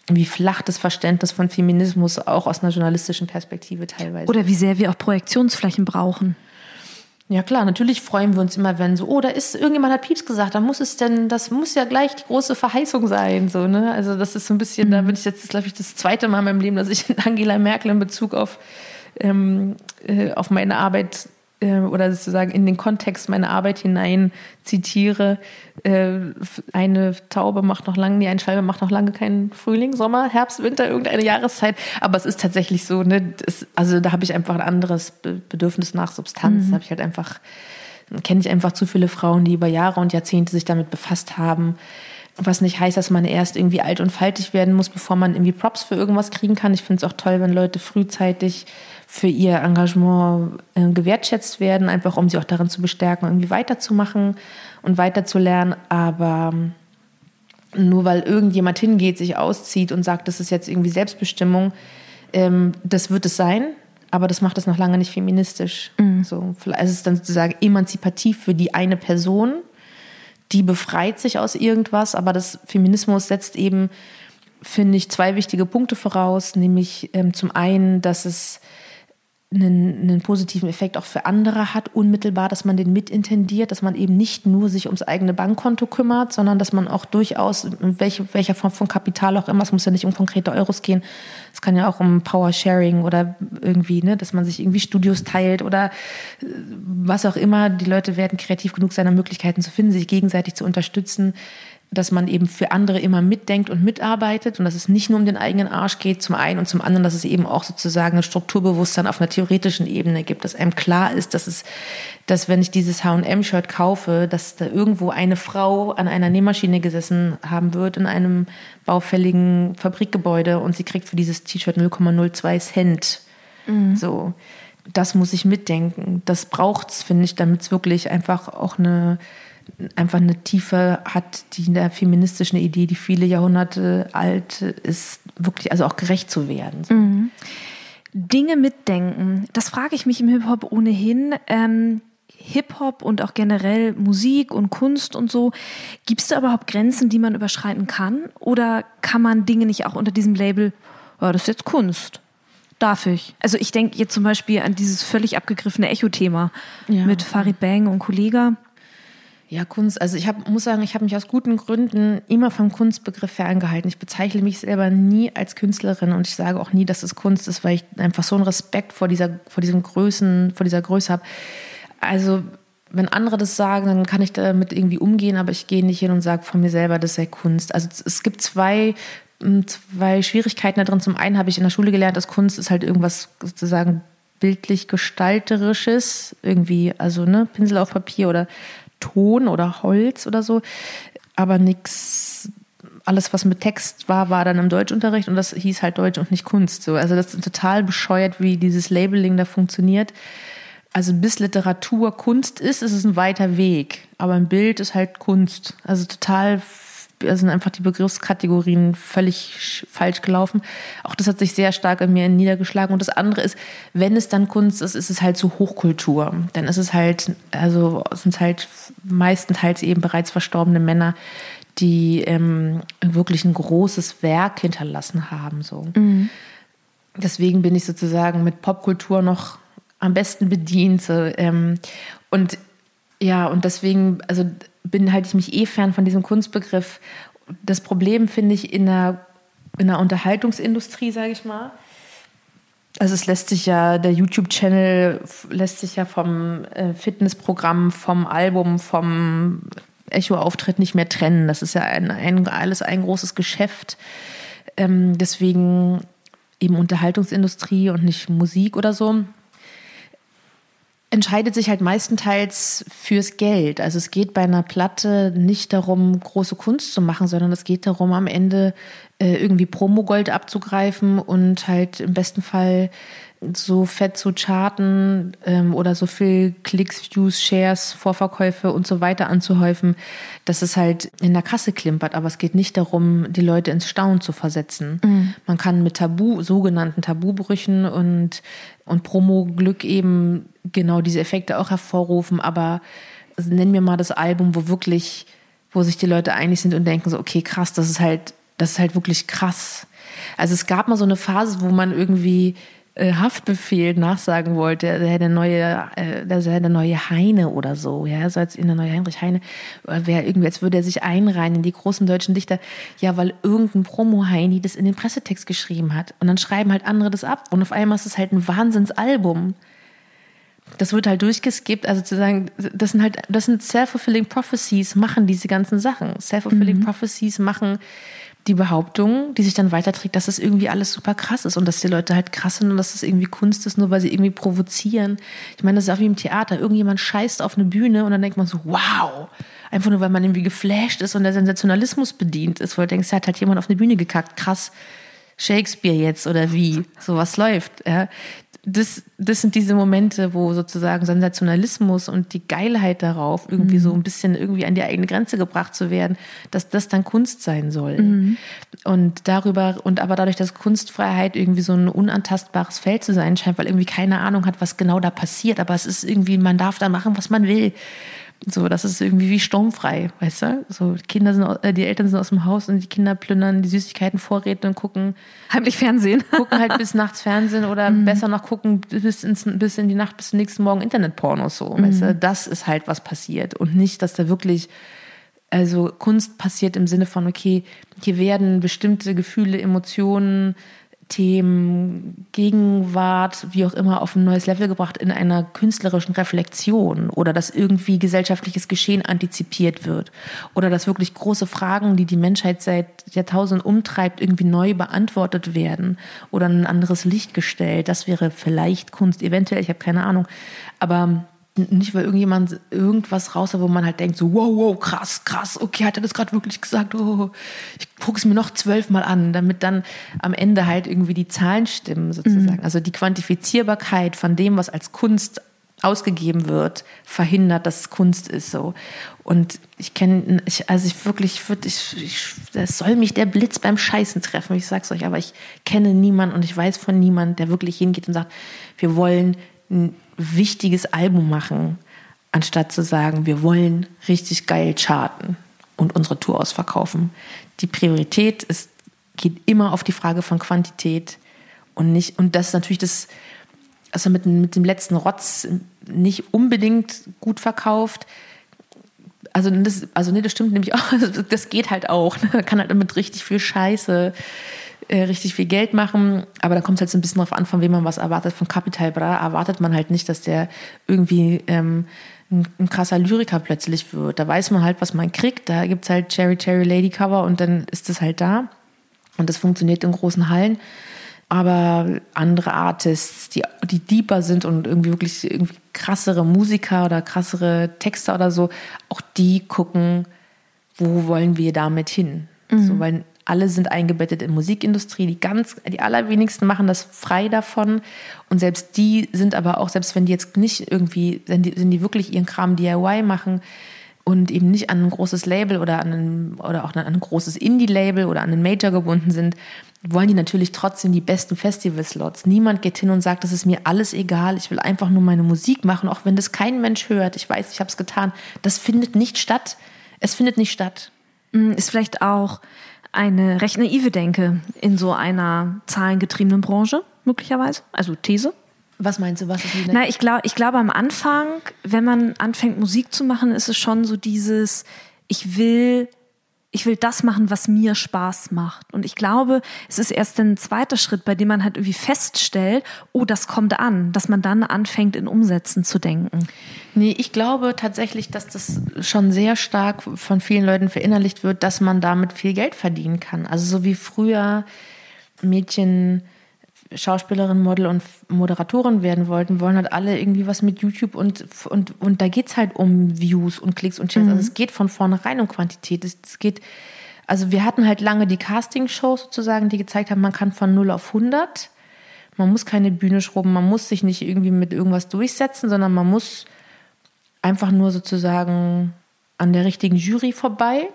wie flach das Verständnis von Feminismus auch aus einer journalistischen Perspektive teilweise. Oder wie sehr wir auch Projektionsflächen brauchen. Ja klar, natürlich freuen wir uns immer, wenn so, oh, da ist irgendjemand hat Pieps gesagt, da muss es denn, das muss ja gleich die große Verheißung sein, so ne? Also das ist so ein bisschen, mhm. da bin ich jetzt, glaube ich, das zweite Mal in meinem Leben, dass ich Angela Merkel in Bezug auf ähm, äh, auf meine Arbeit äh, oder sozusagen in den Kontext meiner Arbeit hinein zitiere. Äh, eine Taube macht noch lange, nee, ein Schwalbe macht noch lange keinen Frühling, Sommer, Herbst, Winter, irgendeine Jahreszeit. Aber es ist tatsächlich so, ne, das, also da habe ich einfach ein anderes Bedürfnis nach Substanz. Mhm. Da habe ich halt einfach, kenne ich einfach zu viele Frauen, die über Jahre und Jahrzehnte sich damit befasst haben was nicht heißt, dass man erst irgendwie alt und faltig werden muss, bevor man irgendwie Props für irgendwas kriegen kann. Ich finde es auch toll, wenn Leute frühzeitig für ihr Engagement äh, gewertschätzt werden, einfach um sie auch darin zu bestärken, irgendwie weiterzumachen und weiterzulernen. Aber ähm, nur weil irgendjemand hingeht, sich auszieht und sagt, das ist jetzt irgendwie Selbstbestimmung, ähm, das wird es sein, aber das macht es noch lange nicht feministisch. Mhm. So, vielleicht ist es dann sozusagen emanzipativ für die eine Person, die befreit sich aus irgendwas, aber das Feminismus setzt eben, finde ich, zwei wichtige Punkte voraus, nämlich ähm, zum einen, dass es einen, einen, positiven Effekt auch für andere hat, unmittelbar, dass man den mitintendiert, dass man eben nicht nur sich ums eigene Bankkonto kümmert, sondern dass man auch durchaus, welche, welcher Form von Kapital auch immer, es muss ja nicht um konkrete Euros gehen, es kann ja auch um Power Sharing oder irgendwie, ne, dass man sich irgendwie Studios teilt oder äh, was auch immer. Die Leute werden kreativ genug seiner Möglichkeiten zu finden, sich gegenseitig zu unterstützen dass man eben für andere immer mitdenkt und mitarbeitet und dass es nicht nur um den eigenen Arsch geht, zum einen und zum anderen, dass es eben auch sozusagen ein Strukturbewusstsein auf einer theoretischen Ebene gibt, dass einem klar ist, dass es, dass wenn ich dieses H&M-Shirt kaufe, dass da irgendwo eine Frau an einer Nähmaschine gesessen haben wird in einem baufälligen Fabrikgebäude und sie kriegt für dieses T-Shirt 0,02 Cent. Mhm. So. Das muss ich mitdenken. Das braucht's, finde ich, damit es wirklich einfach auch eine einfach eine Tiefe hat, die in der feministischen Idee, die viele Jahrhunderte alt ist, wirklich also auch gerecht zu werden. So. Mhm. Dinge mitdenken, das frage ich mich im Hip-Hop ohnehin. Ähm, Hip-Hop und auch generell Musik und Kunst und so. Gibt es da überhaupt Grenzen, die man überschreiten kann? Oder kann man Dinge nicht auch unter diesem Label, oh, das ist jetzt Kunst? Darf ich? Also ich denke jetzt zum Beispiel an dieses völlig abgegriffene Echo-Thema ja. mit Farid Bang und Kollega. Ja, Kunst. Also ich hab, muss sagen, ich habe mich aus guten Gründen immer vom Kunstbegriff ferngehalten. Ich bezeichne mich selber nie als Künstlerin und ich sage auch nie, dass es Kunst ist, weil ich einfach so einen Respekt vor dieser, vor diesem Größen, vor dieser Größe habe. Also wenn andere das sagen, dann kann ich damit irgendwie umgehen, aber ich gehe nicht hin und sage von mir selber, das sei Kunst. Also es gibt zwei zwei Schwierigkeiten da drin. Zum einen habe ich in der Schule gelernt, dass Kunst ist halt irgendwas sozusagen bildlich gestalterisches, irgendwie, also ne, Pinsel auf Papier oder Ton oder Holz oder so, aber nichts alles, was mit Text war, war dann im Deutschunterricht und das hieß halt Deutsch und nicht Kunst. So. Also das ist total bescheuert, wie dieses Labeling da funktioniert. Also bis Literatur Kunst ist, ist es ein weiter Weg. Aber ein Bild ist halt Kunst. Also total sind einfach die Begriffskategorien völlig falsch gelaufen. Auch das hat sich sehr stark in mir niedergeschlagen. Und das andere ist, wenn es dann Kunst ist, ist es halt so Hochkultur. Dann ist es halt, also sind es halt meistenteils eben bereits verstorbene Männer, die ähm, wirklich ein großes Werk hinterlassen haben. So. Mhm. Deswegen bin ich sozusagen mit Popkultur noch am besten bedient. So, ähm, und ja, und deswegen, also bin halte ich mich eh fern von diesem Kunstbegriff. Das Problem finde ich in der, in der Unterhaltungsindustrie, sage ich mal. Also es lässt sich ja, der YouTube-Channel lässt sich ja vom äh, Fitnessprogramm, vom Album, vom Echo-Auftritt nicht mehr trennen. Das ist ja ein, ein, alles ein großes Geschäft. Ähm, deswegen eben Unterhaltungsindustrie und nicht Musik oder so. Entscheidet sich halt meistenteils fürs Geld. Also es geht bei einer Platte nicht darum, große Kunst zu machen, sondern es geht darum, am Ende äh, irgendwie Promogold abzugreifen und halt im besten Fall so fett zu charten ähm, oder so viel Klicks, Views, Shares, Vorverkäufe und so weiter anzuhäufen, dass es halt in der Kasse klimpert. Aber es geht nicht darum, die Leute ins Staunen zu versetzen. Mhm. Man kann mit Tabu, sogenannten Tabubrüchen und, und Promo-Glück eben genau diese Effekte auch hervorrufen. Aber also nennen wir mal das Album, wo wirklich, wo sich die Leute einig sind und denken so, okay, krass, das ist halt, das ist halt wirklich krass. Also es gab mal so eine Phase, wo man irgendwie Haftbefehl nachsagen wollte, der hätte neue, äh, der sei der neue Heine oder so, ja, so als in der neue Heinrich Heine, wäre irgendwie, als würde er sich einreihen in die großen deutschen Dichter, ja, weil irgendein Promo-Heini das in den Pressetext geschrieben hat. Und dann schreiben halt andere das ab und auf einmal ist es halt ein Wahnsinnsalbum. Das wird halt durchgeskippt, also zu sagen, das sind halt, das sind self-fulfilling prophecies, machen diese ganzen Sachen. Self-fulfilling mhm. prophecies machen die Behauptung, die sich dann weiterträgt, dass es irgendwie alles super krass ist und dass die Leute halt krass sind und dass es irgendwie Kunst ist, nur weil sie irgendwie provozieren. Ich meine, das ist auch wie im Theater. Irgendjemand scheißt auf eine Bühne und dann denkt man so, wow. Einfach nur, weil man irgendwie geflasht ist und der Sensationalismus bedient ist, weil du denkst, hat halt jemand auf eine Bühne gekackt. Krass. Shakespeare jetzt oder wie? So was läuft. Ja das, das sind diese Momente, wo sozusagen Sensationalismus und die Geilheit darauf, irgendwie mhm. so ein bisschen irgendwie an die eigene Grenze gebracht zu werden, dass das dann Kunst sein soll. Mhm. Und darüber, und aber dadurch, dass Kunstfreiheit irgendwie so ein unantastbares Feld zu sein scheint, weil irgendwie keine Ahnung hat, was genau da passiert, aber es ist irgendwie, man darf da machen, was man will. So, das ist irgendwie wie sturmfrei, weißt du? So, die Kinder sind, äh, die Eltern sind aus dem Haus und die Kinder plündern die Süßigkeitenvorräte und gucken. Heimlich Fernsehen. Gucken halt bis nachts Fernsehen oder mhm. besser noch gucken bis, ins, bis in die Nacht, bis zum nächsten Morgen Internetpornos, so, mhm. weißt du? Das ist halt, was passiert. Und nicht, dass da wirklich, also Kunst passiert im Sinne von, okay, hier werden bestimmte Gefühle, Emotionen, Themen, Gegenwart, wie auch immer, auf ein neues Level gebracht in einer künstlerischen Reflexion oder dass irgendwie gesellschaftliches Geschehen antizipiert wird oder dass wirklich große Fragen, die die Menschheit seit Jahrtausenden umtreibt, irgendwie neu beantwortet werden oder in ein anderes Licht gestellt. Das wäre vielleicht Kunst, eventuell, ich habe keine Ahnung. Aber nicht, weil irgendjemand irgendwas raus hat, wo man halt denkt, so, wow, wow, krass, krass, okay, hat er das gerade wirklich gesagt? Oh, ich gucke es mir noch zwölfmal an, damit dann am Ende halt irgendwie die Zahlen stimmen, sozusagen. Mhm. Also die Quantifizierbarkeit von dem, was als Kunst ausgegeben wird, verhindert, dass es Kunst ist so. Und ich kenne, ich, also ich wirklich, ich, ich, das soll mich der Blitz beim Scheißen treffen, ich sag's euch, aber ich kenne niemanden und ich weiß von niemandem, der wirklich hingeht und sagt, wir wollen wichtiges Album machen, anstatt zu sagen, wir wollen richtig geil charten und unsere Tour ausverkaufen. Die Priorität ist, geht immer auf die Frage von Quantität und nicht, und das ist natürlich das, also mit, mit dem letzten Rotz nicht unbedingt gut verkauft. Also das, also nee, das stimmt nämlich auch. Das geht halt auch. Man kann halt damit richtig viel Scheiße äh, richtig viel Geld machen, aber da kommt es halt so ein bisschen drauf an, von wem man was erwartet. Von Capital Bra erwartet man halt nicht, dass der irgendwie ähm, ein, ein, krasser Lyriker plötzlich wird. Da weiß man halt, was man kriegt. Da gibt es halt Cherry Cherry Lady Cover und dann ist es halt da. Und das funktioniert in großen Hallen. Aber andere Artists, die, die deeper sind und irgendwie wirklich irgendwie krassere Musiker oder krassere Texter oder so, auch die gucken, wo wollen wir damit hin? Mhm. So, weil alle sind eingebettet in Musikindustrie. Die ganz, die allerwenigsten machen das frei davon. Und selbst die sind aber auch, selbst wenn die jetzt nicht irgendwie, wenn die, wenn die wirklich ihren Kram DIY machen und eben nicht an ein großes Label oder an ein, oder auch an ein großes Indie-Label oder an einen Major gebunden sind, wollen die natürlich trotzdem die besten Festival-Slots. Niemand geht hin und sagt, das ist mir alles egal, ich will einfach nur meine Musik machen, auch wenn das kein Mensch hört. Ich weiß, ich habe es getan. Das findet nicht statt. Es findet nicht statt. Hm, ist vielleicht auch eine recht naive Denke in so einer zahlengetriebenen Branche, möglicherweise. Also These. Was meinst du, was ist die Na, ich glaube, ich glaube am Anfang, wenn man anfängt Musik zu machen, ist es schon so dieses, ich will ich will das machen, was mir Spaß macht. Und ich glaube, es ist erst ein zweiter Schritt, bei dem man halt irgendwie feststellt, oh, das kommt an, dass man dann anfängt, in Umsätzen zu denken. Nee, ich glaube tatsächlich, dass das schon sehr stark von vielen Leuten verinnerlicht wird, dass man damit viel Geld verdienen kann. Also so wie früher Mädchen Schauspielerin, Model und Moderatorin werden wollten, wollen halt alle irgendwie was mit YouTube und, und, und da geht es halt um Views und Klicks und Shares. Mhm. Also es geht von vornherein um Quantität. Es, es geht, also wir hatten halt lange die Casting-Shows sozusagen, die gezeigt haben, man kann von 0 auf 100. Man muss keine Bühne schrubben, man muss sich nicht irgendwie mit irgendwas durchsetzen, sondern man muss einfach nur sozusagen an der richtigen Jury vorbei.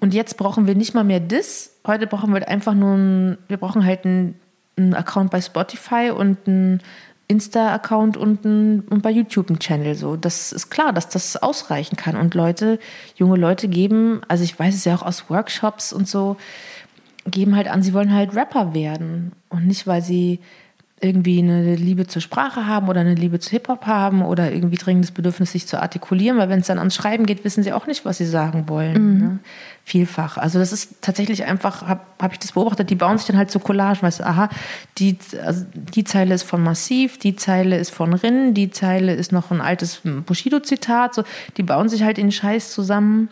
Und jetzt brauchen wir nicht mal mehr das. Heute brauchen wir einfach nur, ein, wir brauchen halt einen, einen Account bei Spotify und einen Insta-Account und, ein, und bei YouTube einen Channel. So, das ist klar, dass das ausreichen kann. Und Leute, junge Leute geben, also ich weiß es ja auch aus Workshops und so, geben halt an, sie wollen halt Rapper werden. Und nicht, weil sie irgendwie eine Liebe zur Sprache haben oder eine Liebe zu Hip-Hop haben oder irgendwie dringendes Bedürfnis, sich zu artikulieren, weil wenn es dann ans Schreiben geht, wissen sie auch nicht, was sie sagen wollen. Mhm. Ne? Vielfach. Also das ist tatsächlich einfach, habe hab ich das beobachtet, die bauen sich dann halt so Collagen, weißt du, aha, die, also die Zeile ist von Massiv, die Zeile ist von Rin, die Zeile ist noch ein altes Bushido-Zitat, so, die bauen sich halt in Scheiß zusammen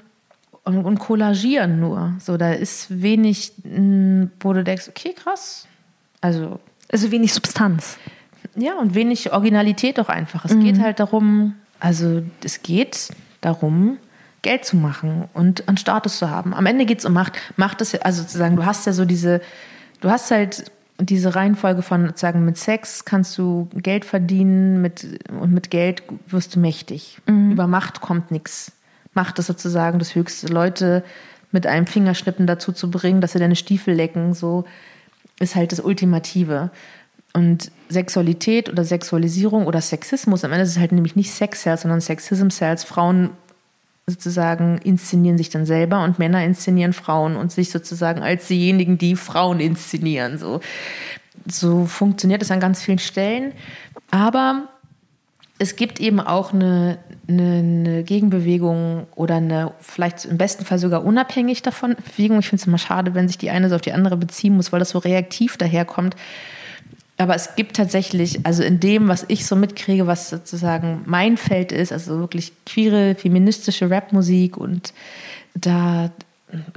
und, und collagieren nur. So, da ist wenig, wo du denkst, okay, krass. Also also wenig Substanz. Ja, und wenig Originalität auch einfach. Es mhm. geht halt darum, also es geht darum, Geld zu machen und einen Status zu haben. Am Ende geht es um Macht. Macht ist, also sozusagen, du hast ja so diese, du hast halt diese Reihenfolge von sozusagen mit Sex kannst du Geld verdienen mit, und mit Geld wirst du mächtig. Mhm. Über Macht kommt nichts. Macht ist sozusagen das Höchste. Leute mit einem Fingerschnippen dazu zu bringen, dass sie deine Stiefel lecken, so ist halt das Ultimative. Und Sexualität oder Sexualisierung oder Sexismus, am Ende ist es halt nämlich nicht Sex Sales, sondern Sexism Sales. Frauen sozusagen inszenieren sich dann selber und Männer inszenieren Frauen und sich sozusagen als diejenigen, die Frauen inszenieren. So, so funktioniert es an ganz vielen Stellen. Aber es gibt eben auch eine, eine, eine, Gegenbewegung oder eine vielleicht im besten Fall sogar unabhängig davon Bewegung. Ich finde es immer schade, wenn sich die eine so auf die andere beziehen muss, weil das so reaktiv daherkommt. Aber es gibt tatsächlich, also in dem, was ich so mitkriege, was sozusagen mein Feld ist, also wirklich queere, feministische Rapmusik und da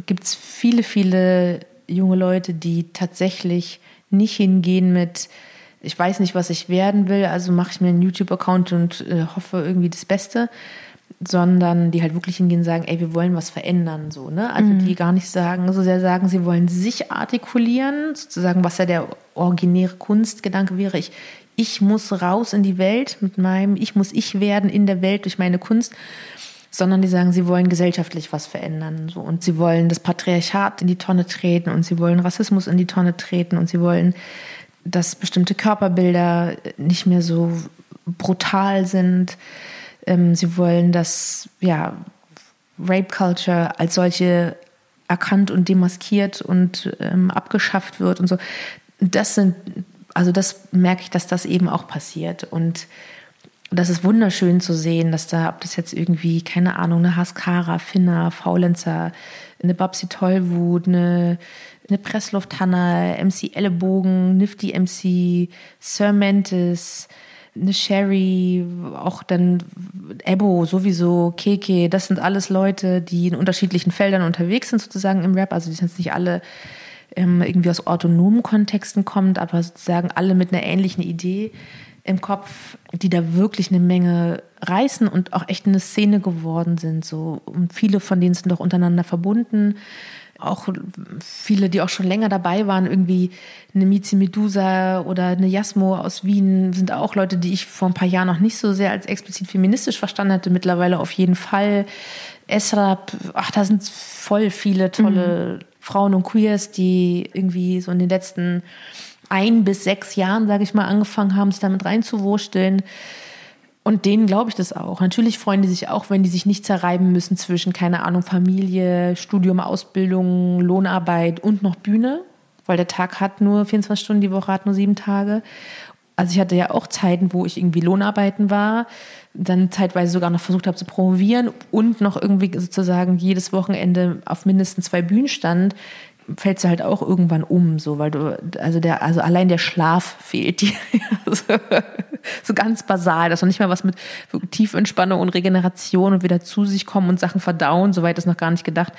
gibt es viele, viele junge Leute, die tatsächlich nicht hingehen mit, ich weiß nicht, was ich werden will, also mache ich mir einen YouTube-Account und äh, hoffe irgendwie das Beste, sondern die halt wirklich hingehen und sagen, ey, wir wollen was verändern, so, ne? Also mhm. die gar nicht sagen, so sehr sagen, sie wollen sich artikulieren, sozusagen, was ja der originäre Kunstgedanke wäre, ich, ich muss raus in die Welt mit meinem, ich muss ich werden in der Welt durch meine Kunst, sondern die sagen, sie wollen gesellschaftlich was verändern, so, und sie wollen das Patriarchat in die Tonne treten und sie wollen Rassismus in die Tonne treten und sie wollen dass bestimmte Körperbilder nicht mehr so brutal sind. Ähm, sie wollen, dass ja, Rape Culture als solche erkannt und demaskiert und ähm, abgeschafft wird und so. Das sind, also das merke ich, dass das eben auch passiert. Und das ist wunderschön zu sehen, dass da, ob das jetzt irgendwie, keine Ahnung, eine Haskara, Finna, Faulenzer, eine Babsi Tollwut, eine eine Presslufthanna, MC Ellenbogen, Nifty MC, Sir Mantis, eine Sherry, auch dann Ebo sowieso, Keke, das sind alles Leute, die in unterschiedlichen Feldern unterwegs sind sozusagen im Rap. Also die sind jetzt nicht alle ähm, irgendwie aus autonomen Kontexten kommt, aber sozusagen alle mit einer ähnlichen Idee im Kopf, die da wirklich eine Menge reißen und auch echt eine Szene geworden sind. So. Und viele von denen sind doch untereinander verbunden auch viele, die auch schon länger dabei waren, irgendwie eine Mizi Medusa oder eine Jasmo aus Wien, sind auch Leute, die ich vor ein paar Jahren noch nicht so sehr als explizit feministisch verstanden hatte, mittlerweile auf jeden Fall. Esrap, ach, da sind voll viele tolle mhm. Frauen und Queers, die irgendwie so in den letzten ein bis sechs Jahren, sage ich mal, angefangen haben, sich damit reinzuwursteln. Und denen glaube ich das auch. Natürlich freuen die sich auch, wenn die sich nicht zerreiben müssen zwischen, keine Ahnung, Familie, Studium, Ausbildung, Lohnarbeit und noch Bühne, weil der Tag hat nur 24 Stunden, die Woche hat nur sieben Tage. Also ich hatte ja auch Zeiten, wo ich irgendwie Lohnarbeiten war, dann zeitweise sogar noch versucht habe zu promovieren und noch irgendwie sozusagen jedes Wochenende auf mindestens zwei Bühnen stand fällst du halt auch irgendwann um, so, weil du, also der, also allein der Schlaf fehlt dir. so ganz basal, dass noch nicht mal was mit Tiefentspannung und Regeneration und wieder zu sich kommen und Sachen verdauen, soweit ist noch gar nicht gedacht,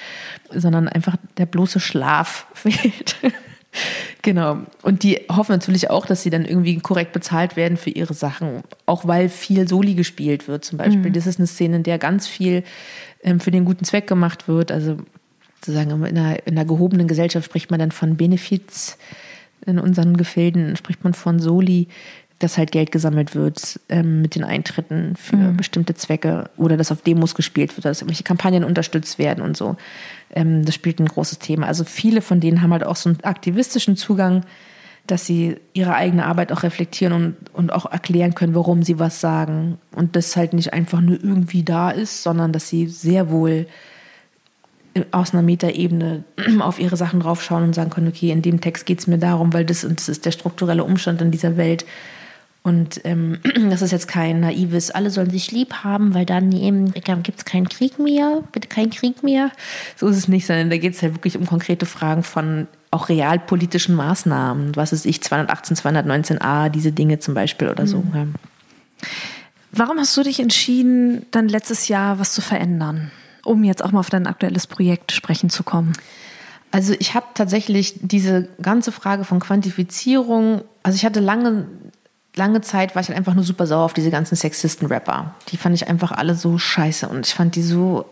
sondern einfach der bloße Schlaf fehlt. Genau. Und die hoffen natürlich auch, dass sie dann irgendwie korrekt bezahlt werden für ihre Sachen. Auch weil viel Soli gespielt wird zum Beispiel. Mhm. Das ist eine Szene, in der ganz viel ähm, für den guten Zweck gemacht wird. Also sozusagen in einer, in einer gehobenen Gesellschaft spricht man dann von Benefiz. In unseren Gefilden spricht man von Soli dass halt Geld gesammelt wird ähm, mit den Eintritten für mhm. bestimmte Zwecke oder dass auf Demos gespielt wird, dass irgendwelche Kampagnen unterstützt werden und so. Ähm, das spielt ein großes Thema. Also viele von denen haben halt auch so einen aktivistischen Zugang, dass sie ihre eigene Arbeit auch reflektieren und, und auch erklären können, warum sie was sagen. Und das halt nicht einfach nur irgendwie da ist, sondern dass sie sehr wohl aus einer Metaebene auf ihre Sachen draufschauen und sagen können, okay, in dem Text geht es mir darum, weil das und das ist der strukturelle Umstand in dieser Welt und ähm, das ist jetzt kein naives, alle sollen sich lieb haben, weil dann eben gibt es keinen Krieg mehr, bitte keinen Krieg mehr. So ist es nicht, sondern da geht es halt wirklich um konkrete Fragen von auch realpolitischen Maßnahmen. Was ist ich, 218, 219a, diese Dinge zum Beispiel oder so. Mhm. Ja. Warum hast du dich entschieden, dann letztes Jahr was zu verändern, um jetzt auch mal auf dein aktuelles Projekt sprechen zu kommen? Also ich habe tatsächlich diese ganze Frage von Quantifizierung, also ich hatte lange lange Zeit war ich halt einfach nur super sauer auf diese ganzen Sexisten-Rapper. Die fand ich einfach alle so scheiße und ich fand die so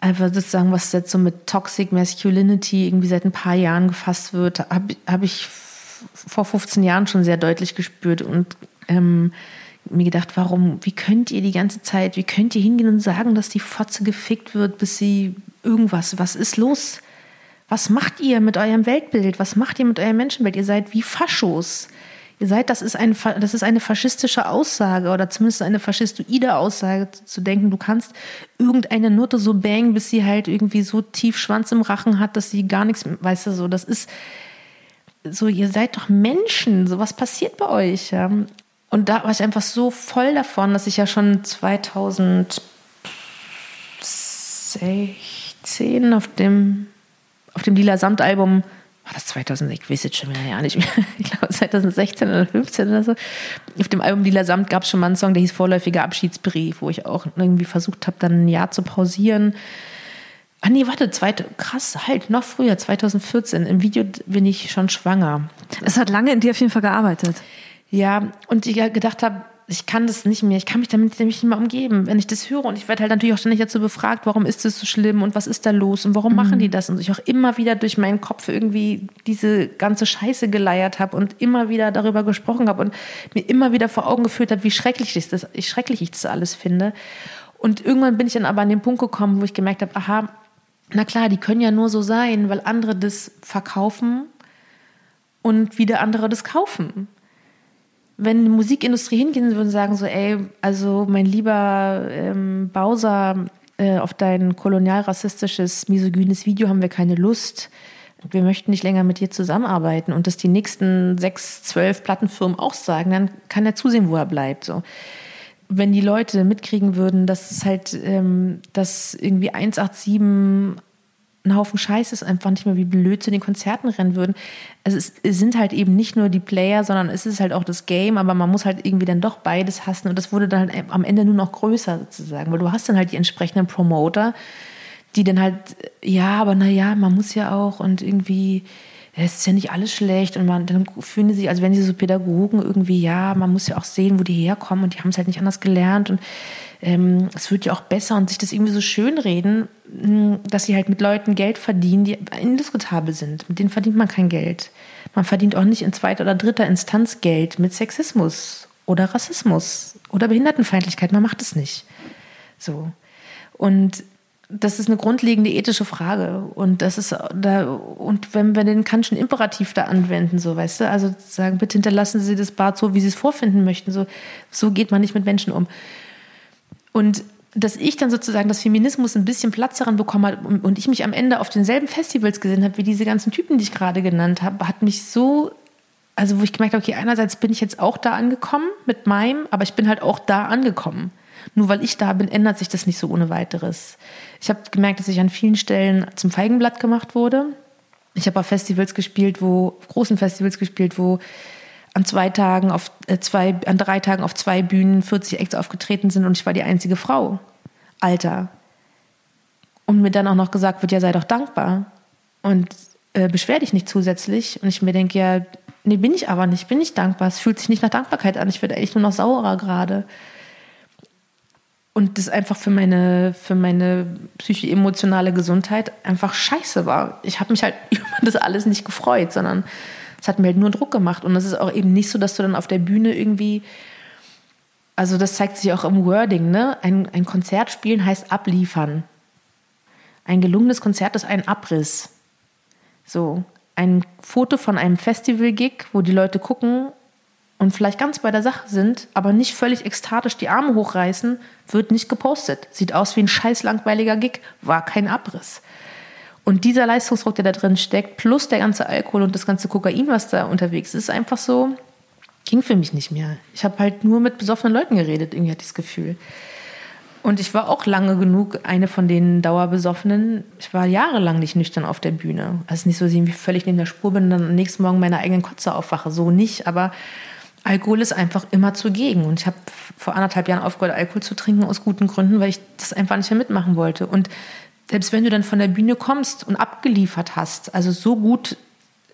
einfach sozusagen, was jetzt so mit Toxic Masculinity irgendwie seit ein paar Jahren gefasst wird, habe hab ich vor 15 Jahren schon sehr deutlich gespürt und ähm, mir gedacht, warum, wie könnt ihr die ganze Zeit, wie könnt ihr hingehen und sagen, dass die Fotze gefickt wird, bis sie irgendwas, was ist los? Was macht ihr mit eurem Weltbild? Was macht ihr mit eurem Menschenbild? Ihr seid wie Faschos ihr seid, das ist, ein, das ist eine faschistische Aussage oder zumindest eine faschistoide Aussage zu denken, du kannst irgendeine Nutte so bang, bis sie halt irgendwie so tief Schwanz im Rachen hat, dass sie gar nichts, weißt du, so, das ist so, ihr seid doch Menschen, so was passiert bei euch, ja. Und da war ich einfach so voll davon, dass ich ja schon 2016 auf dem, auf dem Lila Samt Album war das 2000, ich weiß jetzt schon wieder ja nicht mehr, ich glaube 2016 oder 15 oder so. Auf dem Album Lila Samt gab es schon mal einen Song, der hieß Vorläufiger Abschiedsbrief, wo ich auch irgendwie versucht habe, dann ein Jahr zu pausieren. Ah nee, warte, zweite, krass, halt, noch früher, 2014. Im Video bin ich schon schwanger. Es hat lange in dir auf jeden Fall gearbeitet. Ja, und ich gedacht habe, ich kann das nicht mehr, ich kann mich damit nämlich nicht mehr umgeben, wenn ich das höre. Und ich werde halt natürlich auch ständig dazu befragt, warum ist das so schlimm und was ist da los und warum mhm. machen die das? Und ich auch immer wieder durch meinen Kopf irgendwie diese ganze Scheiße geleiert habe und immer wieder darüber gesprochen habe und mir immer wieder vor Augen geführt habe, wie schrecklich ich das, wie schrecklich ich das alles finde. Und irgendwann bin ich dann aber an den Punkt gekommen, wo ich gemerkt habe, aha, na klar, die können ja nur so sein, weil andere das verkaufen und wieder andere das kaufen wenn die Musikindustrie hingehen würde und sagen so, ey, also mein lieber ähm, Bowser, äh, auf dein kolonialrassistisches, misogynes Video haben wir keine Lust. Wir möchten nicht länger mit dir zusammenarbeiten und das die nächsten sechs, zwölf Plattenfirmen auch sagen, dann kann er zusehen, wo er bleibt. So. Wenn die Leute mitkriegen würden, dass es halt, ähm, dass irgendwie 187 ein Haufen Scheiß ist, einfach nicht mehr wie blöd zu den Konzerten rennen würden. Also es, es, sind halt eben nicht nur die Player, sondern es ist halt auch das Game, aber man muss halt irgendwie dann doch beides hassen und das wurde dann halt am Ende nur noch größer sozusagen, weil du hast dann halt die entsprechenden Promoter, die dann halt, ja, aber naja, man muss ja auch und irgendwie, es ist ja nicht alles schlecht und man, dann fühlen sie sich, als wenn sie so Pädagogen irgendwie, ja, man muss ja auch sehen, wo die herkommen und die haben es halt nicht anders gelernt und ähm, es wird ja auch besser und sich das irgendwie so schönreden, hm, dass sie halt mit Leuten Geld verdienen, die indiskutabel sind. Mit denen verdient man kein Geld. Man verdient auch nicht in zweiter oder dritter Instanz Geld mit Sexismus oder Rassismus oder Behindertenfeindlichkeit. Man macht es nicht. So. Und das ist eine grundlegende ethische Frage. Und das ist da, und wenn wir den Kantschen Imperativ da anwenden, so weißt du, also sagen, bitte hinterlassen Sie das Bad so, wie Sie es vorfinden möchten. So, so geht man nicht mit Menschen um. Und dass ich dann sozusagen das Feminismus ein bisschen Platz daran bekommen hat und ich mich am Ende auf denselben Festivals gesehen habe wie diese ganzen Typen, die ich gerade genannt habe, hat mich so, also wo ich gemerkt habe, okay, einerseits bin ich jetzt auch da angekommen mit meinem, aber ich bin halt auch da angekommen. Nur weil ich da bin, ändert sich das nicht so ohne weiteres. Ich habe gemerkt, dass ich an vielen Stellen zum Feigenblatt gemacht wurde. Ich habe auf Festivals gespielt, wo, großen Festivals gespielt, wo an zwei Tagen auf äh, zwei, an drei Tagen auf zwei Bühnen 40 Acts aufgetreten sind und ich war die einzige Frau. Alter. Und mir dann auch noch gesagt wird, ja, sei doch dankbar. Und äh, beschwer dich nicht zusätzlich. Und ich mir denke, ja, nee, bin ich aber nicht, bin ich dankbar. Es fühlt sich nicht nach Dankbarkeit an. Ich werde eigentlich nur noch saurer gerade. Und das einfach für meine, für meine psycho-emotionale Gesundheit einfach scheiße war. Ich habe mich halt über das alles nicht gefreut, sondern es hat mir halt nur Druck gemacht. Und es ist auch eben nicht so, dass du dann auf der Bühne irgendwie, also das zeigt sich auch im Wording, ne? Ein, ein Konzert spielen heißt abliefern. Ein gelungenes Konzert ist ein Abriss. So, ein Foto von einem Festival-Gig, wo die Leute gucken und vielleicht ganz bei der Sache sind, aber nicht völlig ekstatisch die Arme hochreißen, wird nicht gepostet. Sieht aus wie ein scheiß langweiliger Gig, war kein Abriss. Und dieser Leistungsdruck, der da drin steckt, plus der ganze Alkohol und das ganze Kokain, was da unterwegs ist, einfach so, ging für mich nicht mehr. Ich habe halt nur mit besoffenen Leuten geredet, irgendwie hatte ich das Gefühl. Und ich war auch lange genug eine von den Dauerbesoffenen. Ich war jahrelang nicht nüchtern auf der Bühne. Also nicht so, dass ich irgendwie völlig neben der Spur bin und dann am nächsten Morgen meine eigenen Kotze aufwache. So nicht, aber Alkohol ist einfach immer zugegen. Und ich habe vor anderthalb Jahren aufgehört, Alkohol zu trinken aus guten Gründen, weil ich das einfach nicht mehr mitmachen wollte. Und selbst wenn du dann von der Bühne kommst und abgeliefert hast, also so gut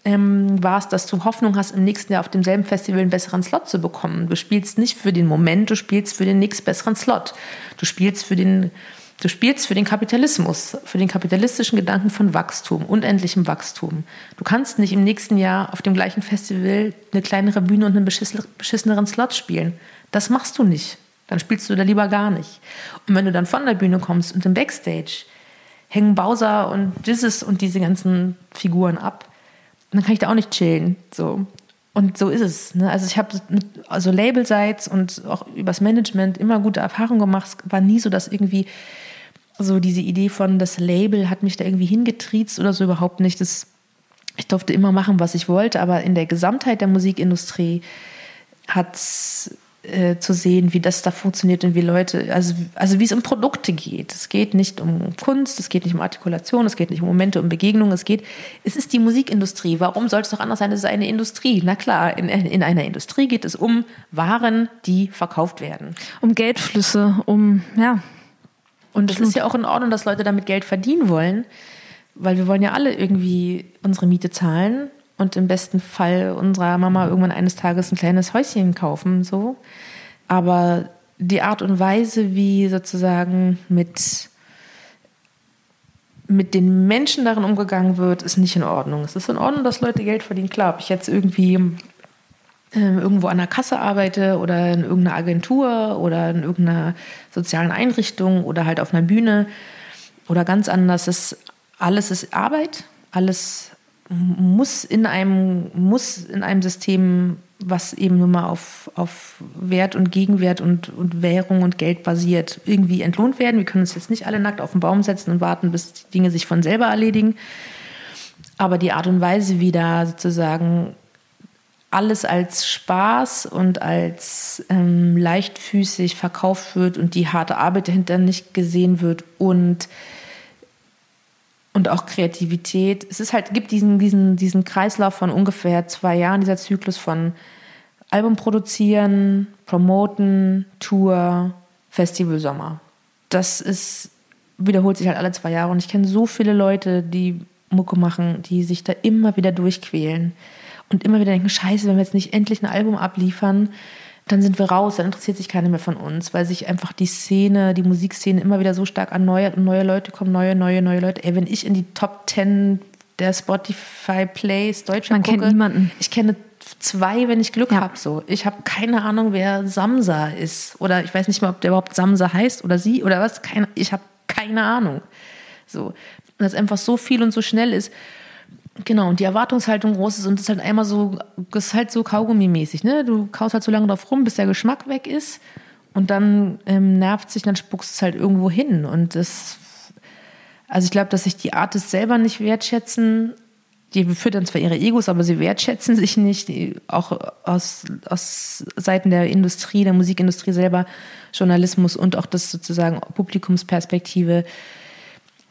ähm, war es, dass du Hoffnung hast, im nächsten Jahr auf demselben Festival einen besseren Slot zu bekommen. Du spielst nicht für den Moment, du spielst für den nächst besseren Slot. Du spielst für den, du spielst für den Kapitalismus, für den kapitalistischen Gedanken von Wachstum, unendlichem Wachstum. Du kannst nicht im nächsten Jahr auf dem gleichen Festival eine kleinere Bühne und einen beschisseneren Slot spielen. Das machst du nicht. Dann spielst du da lieber gar nicht. Und wenn du dann von der Bühne kommst und im Backstage hängen Bowser und Jizzes und diese ganzen Figuren ab, dann kann ich da auch nicht chillen. So. Und so ist es. Ne? Also ich habe mit also Labelseits und auch übers Management immer gute Erfahrungen gemacht. Es war nie so, dass irgendwie so diese Idee von das Label hat mich da irgendwie hingetriezt oder so überhaupt nicht. Das, ich durfte immer machen, was ich wollte, aber in der Gesamtheit der Musikindustrie hat es äh, zu sehen, wie das da funktioniert und wie Leute, also, also wie es um Produkte geht. Es geht nicht um Kunst, es geht nicht um Artikulation, es geht nicht um Momente, um Begegnungen, es geht, es ist die Musikindustrie. Warum sollte es doch anders sein? Es ist eine Industrie. Na klar, in, in einer Industrie geht es um Waren, die verkauft werden. Um Geldflüsse, um, ja. Und es ist ja auch in Ordnung, dass Leute damit Geld verdienen wollen, weil wir wollen ja alle irgendwie unsere Miete zahlen und im besten Fall unserer Mama irgendwann eines Tages ein kleines Häuschen kaufen, so. Aber die Art und Weise, wie sozusagen mit, mit den Menschen darin umgegangen wird, ist nicht in Ordnung. Es ist in Ordnung, dass Leute Geld verdienen. Klar, ob ich jetzt irgendwie äh, irgendwo an der Kasse arbeite oder in irgendeiner Agentur oder in irgendeiner sozialen Einrichtung oder halt auf einer Bühne oder ganz anders, ist, alles ist Arbeit, alles muss in einem, muss in einem System, was eben nur mal auf, auf Wert und Gegenwert und, und Währung und Geld basiert, irgendwie entlohnt werden. Wir können uns jetzt nicht alle nackt auf den Baum setzen und warten, bis die Dinge sich von selber erledigen. Aber die Art und Weise, wie da sozusagen alles als Spaß und als ähm, leichtfüßig verkauft wird und die harte Arbeit dahinter nicht gesehen wird und und auch Kreativität. Es ist halt, gibt diesen, diesen, diesen Kreislauf von ungefähr zwei Jahren, dieser Zyklus von Album produzieren, promoten, Tour, Festival, Sommer. Das ist, wiederholt sich halt alle zwei Jahre und ich kenne so viele Leute, die Mucke machen, die sich da immer wieder durchquälen und immer wieder denken, scheiße, wenn wir jetzt nicht endlich ein Album abliefern, dann sind wir raus, dann interessiert sich keiner mehr von uns, weil sich einfach die Szene, die Musikszene immer wieder so stark erneuert und neue Leute kommen, neue, neue, neue Leute. Ey, wenn ich in die Top 10 der Spotify Plays Deutschland Man gucke, kennt niemanden. Ich kenne zwei, wenn ich Glück ja. habe. So. Ich habe keine Ahnung, wer Samsa ist. Oder ich weiß nicht mal, ob der überhaupt Samsa heißt oder sie oder was. Keine, ich habe keine Ahnung. So. Und das einfach so viel und so schnell ist. Genau, und die Erwartungshaltung groß ist und es ist halt einmal so, das ist halt so Kaugummi-mäßig, ne? Du kaust halt so lange drauf rum, bis der Geschmack weg ist und dann ähm, nervt sich, dann spuckst es halt irgendwo hin und das, also ich glaube, dass sich die Artists selber nicht wertschätzen, die füttern zwar ihre Egos, aber sie wertschätzen sich nicht, auch aus, aus Seiten der Industrie, der Musikindustrie selber, Journalismus und auch das sozusagen Publikumsperspektive,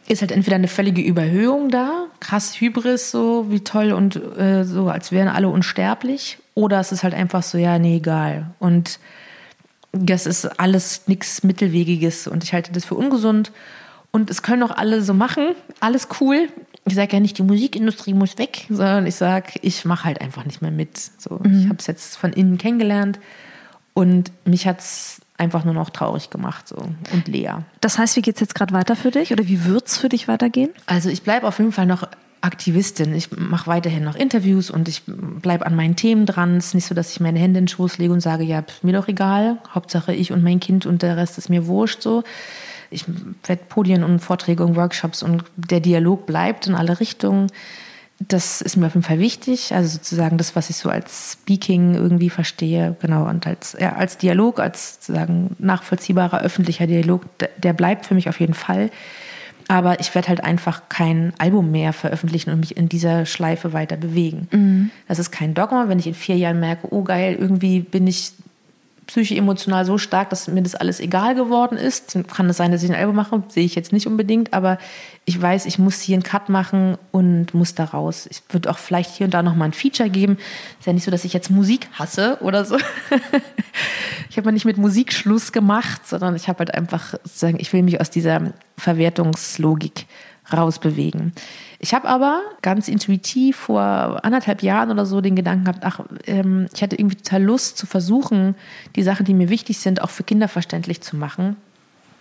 ist halt entweder eine völlige Überhöhung da, krass Hybris, so wie toll und äh, so, als wären alle unsterblich, oder es ist halt einfach so, ja, nee, egal. Und das ist alles nichts Mittelwegiges und ich halte das für ungesund. Und es können auch alle so machen, alles cool. ich sage ja nicht, die Musikindustrie muss weg, sondern ich sage, ich mache halt einfach nicht mehr mit. So, mhm. Ich habe es jetzt von innen kennengelernt und mich hat es einfach nur noch traurig gemacht so und leer. Das heißt, wie geht es jetzt gerade weiter für dich oder wie wird es für dich weitergehen? Also ich bleibe auf jeden Fall noch Aktivistin. Ich mache weiterhin noch Interviews und ich bleibe an meinen Themen dran. Es ist nicht so, dass ich meine Hände in den Schoß lege und sage, ja, mir doch egal. Hauptsache ich und mein Kind und der Rest ist mir wurscht so. Ich werde Podien und Vorträge und Workshops und der Dialog bleibt in alle Richtungen. Das ist mir auf jeden Fall wichtig. Also sozusagen das, was ich so als Speaking irgendwie verstehe, genau, und als, ja, als Dialog, als sozusagen nachvollziehbarer öffentlicher Dialog, der bleibt für mich auf jeden Fall. Aber ich werde halt einfach kein Album mehr veröffentlichen und mich in dieser Schleife weiter bewegen. Mhm. Das ist kein Dogma, wenn ich in vier Jahren merke, oh geil, irgendwie bin ich psychisch-emotional so stark, dass mir das alles egal geworden ist. Kann es sein, dass ich ein Album mache, sehe ich jetzt nicht unbedingt, aber ich weiß, ich muss hier einen Cut machen und muss da raus. Ich würde auch vielleicht hier und da nochmal ein Feature geben. Ist ja nicht so, dass ich jetzt Musik hasse oder so. ich habe mal nicht mit Musik Schluss gemacht, sondern ich habe halt einfach sozusagen, ich will mich aus dieser Verwertungslogik rausbewegen. Ich habe aber ganz intuitiv vor anderthalb Jahren oder so den Gedanken gehabt, ach, ähm, ich hatte irgendwie total Lust zu versuchen, die Sachen, die mir wichtig sind, auch für Kinder verständlich zu machen.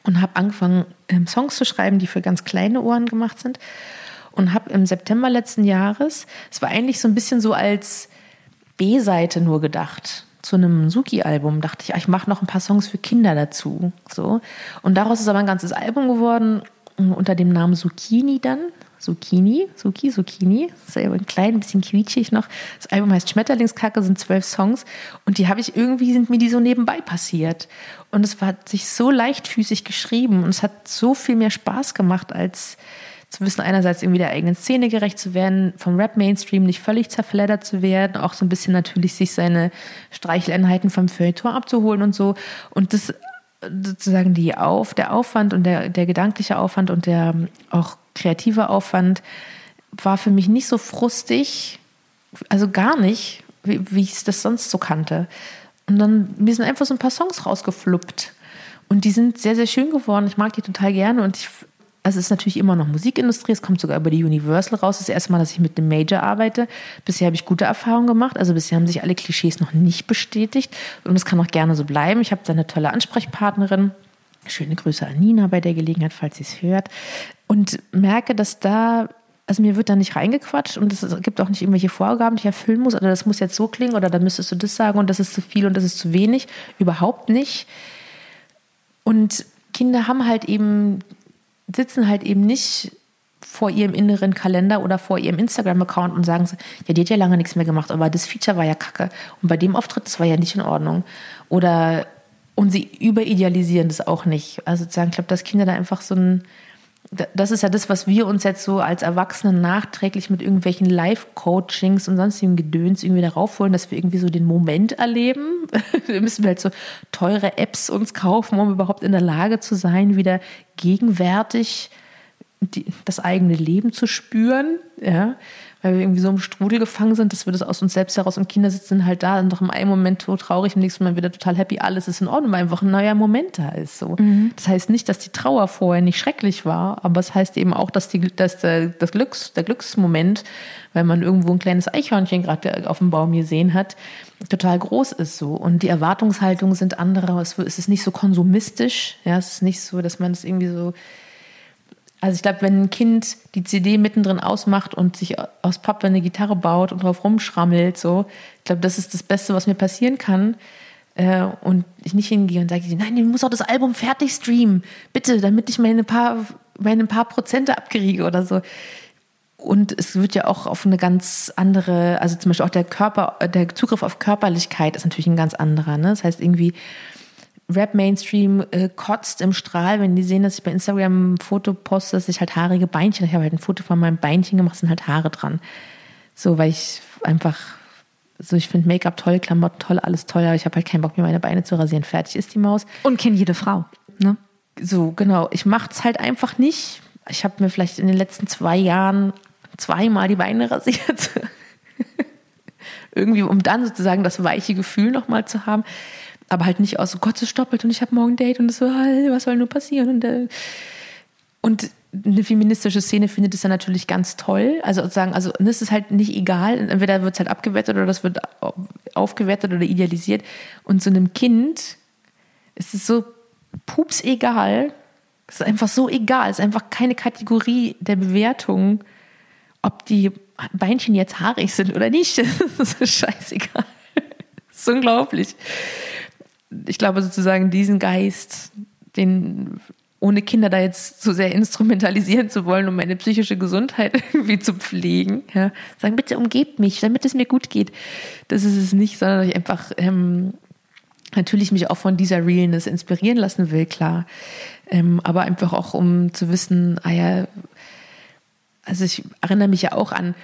Und habe angefangen, ähm, Songs zu schreiben, die für ganz kleine Ohren gemacht sind. Und habe im September letzten Jahres, es war eigentlich so ein bisschen so als B-Seite nur gedacht zu einem Suki-Album dachte ich, ach, ich mache noch ein paar Songs für Kinder dazu. So. Und daraus ist aber ein ganzes Album geworden unter dem Namen Zucchini dann. Zucchini, Suki, Zucchini. Das ist ein klein bisschen quietschig noch. Das Album heißt Schmetterlingskacke, sind zwölf Songs. Und die habe ich irgendwie, sind mir die so nebenbei passiert. Und es hat sich so leichtfüßig geschrieben und es hat so viel mehr Spaß gemacht, als zu wissen, einerseits irgendwie der eigenen Szene gerecht zu werden, vom Rap-Mainstream nicht völlig zerfleddert zu werden, auch so ein bisschen natürlich sich seine Streicheleinheiten vom Feuilleton abzuholen und so. Und das sozusagen die Auf, der Aufwand und der, der gedankliche Aufwand und der auch kreative Aufwand war für mich nicht so frustig, also gar nicht, wie, wie ich es das sonst so kannte. Und dann, mir sind einfach so ein paar Songs rausgefluppt. Und die sind sehr, sehr schön geworden. Ich mag die total gerne und ich also es ist natürlich immer noch Musikindustrie, es kommt sogar über die Universal raus. Das ist das erste Mal, dass ich mit einem Major arbeite. Bisher habe ich gute Erfahrungen gemacht. Also bisher haben sich alle Klischees noch nicht bestätigt. Und es kann auch gerne so bleiben. Ich habe da eine tolle Ansprechpartnerin. Schöne Grüße an Nina bei der Gelegenheit, falls sie es hört. Und merke, dass da also mir wird da nicht reingequatscht und es gibt auch nicht irgendwelche Vorgaben, die ich erfüllen muss, oder das muss jetzt so klingen, oder da müsstest du das sagen und das ist zu viel und das ist zu wenig. Überhaupt nicht. Und Kinder haben halt eben sitzen halt eben nicht vor ihrem inneren Kalender oder vor ihrem Instagram-Account und sagen so, ja, die hat ja lange nichts mehr gemacht, aber das Feature war ja kacke. Und bei dem Auftritt, das war ja nicht in Ordnung. Oder, und sie überidealisieren das auch nicht. Also sozusagen, ich glaube, dass Kinder da einfach so ein, das ist ja das, was wir uns jetzt so als Erwachsene nachträglich mit irgendwelchen Live-Coachings und sonstigem Gedöns irgendwie darauf holen, dass wir irgendwie so den Moment erleben. wir müssen halt so teure Apps uns kaufen, um überhaupt in der Lage zu sein, wieder gegenwärtig die, das eigene Leben zu spüren. Ja weil wir irgendwie so im Strudel gefangen sind, dass wir das aus uns selbst heraus und Kinder sitzen halt da und doch im einen Moment so traurig, im nächsten Moment wieder total happy, alles ist in Ordnung, weil einfach ein neuer Moment da ist. So. Mhm. Das heißt nicht, dass die Trauer vorher nicht schrecklich war, aber es heißt eben auch, dass, die, dass der, das Glücks, der Glücksmoment, weil man irgendwo ein kleines Eichhörnchen gerade auf dem Baum gesehen hat, total groß ist so. Und die Erwartungshaltungen sind andere. Es ist nicht so konsumistisch. Ja, es ist nicht so, dass man es irgendwie so also ich glaube, wenn ein Kind die CD mittendrin ausmacht und sich aus Pappe eine Gitarre baut und drauf rumschrammelt, so, ich glaube, das ist das Beste, was mir passieren kann. Äh, und ich nicht hingehe und sage, nein, du musst auch das Album fertig streamen, bitte, damit ich meine paar, meine paar Prozente abkriege oder so. Und es wird ja auch auf eine ganz andere, also zum Beispiel auch der Körper, der Zugriff auf Körperlichkeit ist natürlich ein ganz anderer. Ne? Das heißt irgendwie, Rap-Mainstream äh, kotzt im Strahl, wenn die sehen, dass ich bei Instagram ein Foto poste, dass ich halt haarige Beinchen, ich habe halt ein Foto von meinem Beinchen gemacht, sind halt Haare dran. So, weil ich einfach, so ich finde Make-up toll, Klamotten toll, alles toll, aber ich habe halt keinen Bock, mir meine Beine zu rasieren. Fertig ist die Maus. Und kenne jede Frau, ne? So, genau. Ich mache es halt einfach nicht. Ich habe mir vielleicht in den letzten zwei Jahren zweimal die Beine rasiert. Irgendwie, um dann sozusagen das weiche Gefühl nochmal zu haben aber halt nicht aus, oh Gott, es stoppelt und ich habe morgen ein Date und das so, was soll nur passieren? Und, äh, und eine feministische Szene findet es ja natürlich ganz toll. Also sagen, also es ist halt nicht egal. Entweder wird es halt abgewertet oder das wird aufgewertet oder idealisiert. Und so einem Kind ist es so pups egal. Es ist einfach so egal. Es ist einfach keine Kategorie der Bewertung, ob die Beinchen jetzt haarig sind oder nicht. Das ist scheißegal. Das ist unglaublich. Ich glaube sozusagen diesen Geist, den ohne Kinder da jetzt so sehr instrumentalisieren zu wollen, um meine psychische Gesundheit irgendwie zu pflegen. Ja. Sagen, bitte umgebt mich, damit es mir gut geht. Das ist es nicht, sondern ich einfach ähm, natürlich mich auch von dieser Realness inspirieren lassen will, klar. Ähm, aber einfach auch, um zu wissen, ah ja, also ich erinnere mich ja auch an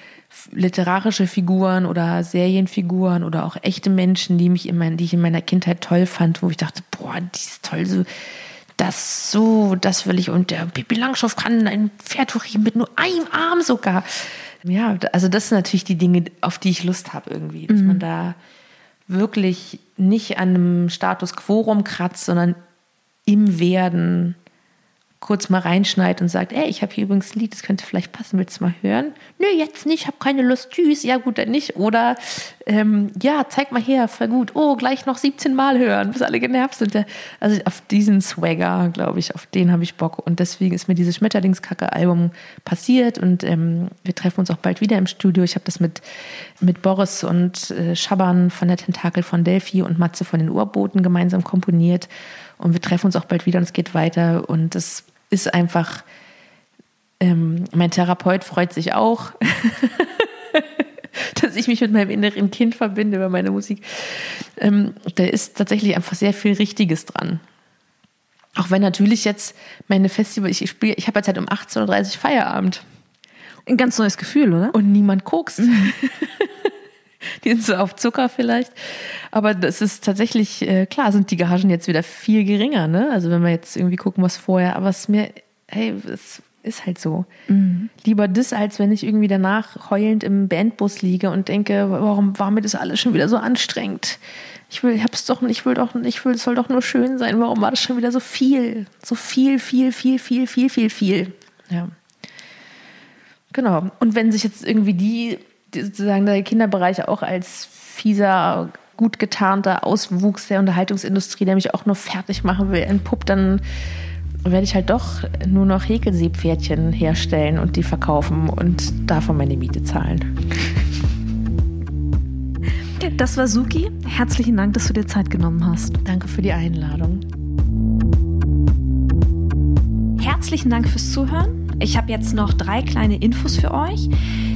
literarische Figuren oder Serienfiguren oder auch echte Menschen, die mich in mein, die ich in meiner Kindheit toll fand, wo ich dachte, boah, die ist toll, so das so, das will ich. Und der Pippi Langstoff kann ein Pferd hochheben mit nur einem Arm sogar. Ja, also das sind natürlich die Dinge, auf die ich Lust habe irgendwie, dass mhm. man da wirklich nicht an einem Status quo rumkratzt, sondern im Werden kurz mal reinschneidet und sagt, ey, ich habe hier übrigens ein Lied, das könnte vielleicht passen, willst du mal hören? Nö, jetzt nicht, habe keine Lust, tschüss, ja gut, dann nicht. Oder ähm, ja, zeig mal her, voll gut, oh, gleich noch 17 Mal hören, bis alle genervt sind. Also auf diesen Swagger, glaube ich, auf den habe ich Bock. Und deswegen ist mir dieses Schmetterlingskacke-Album passiert und ähm, wir treffen uns auch bald wieder im Studio. Ich habe das mit, mit Boris und äh, Schaban von der Tentakel von Delphi und Matze von den Urboten gemeinsam komponiert. Und wir treffen uns auch bald wieder und es geht weiter. Und das ist einfach, ähm, mein Therapeut freut sich auch, dass ich mich mit meinem inneren Kind verbinde über meine Musik. Ähm, da ist tatsächlich einfach sehr viel Richtiges dran. Auch wenn natürlich jetzt meine Festival, ich spiele, ich habe jetzt halt um 18.30 Uhr Feierabend. Ein ganz neues Gefühl, oder? Und niemand guckst. Die sind so auf Zucker vielleicht. Aber das ist tatsächlich, äh, klar, sind die Gagen jetzt wieder viel geringer, ne? Also wenn wir jetzt irgendwie gucken, was vorher, aber es ist mir, hey, es ist halt so. Mhm. Lieber das, als wenn ich irgendwie danach heulend im Bandbus liege und denke, warum war mir das alles schon wieder so anstrengend? Ich will, ich hab's doch, ich will doch, ich will, es soll doch nur schön sein. Warum war das schon wieder so viel? So viel, viel, viel, viel, viel, viel, viel. Ja. Genau. Und wenn sich jetzt irgendwie die sozusagen der Kinderbereich auch als fieser, gut getarnter Auswuchs der Unterhaltungsindustrie, der mich auch nur fertig machen will, entpuppt, dann werde ich halt doch nur noch Häkelseepferdchen herstellen und die verkaufen und davon meine Miete zahlen. Das war Suki. Herzlichen Dank, dass du dir Zeit genommen hast. Danke für die Einladung. Herzlichen Dank fürs Zuhören. Ich habe jetzt noch drei kleine Infos für euch.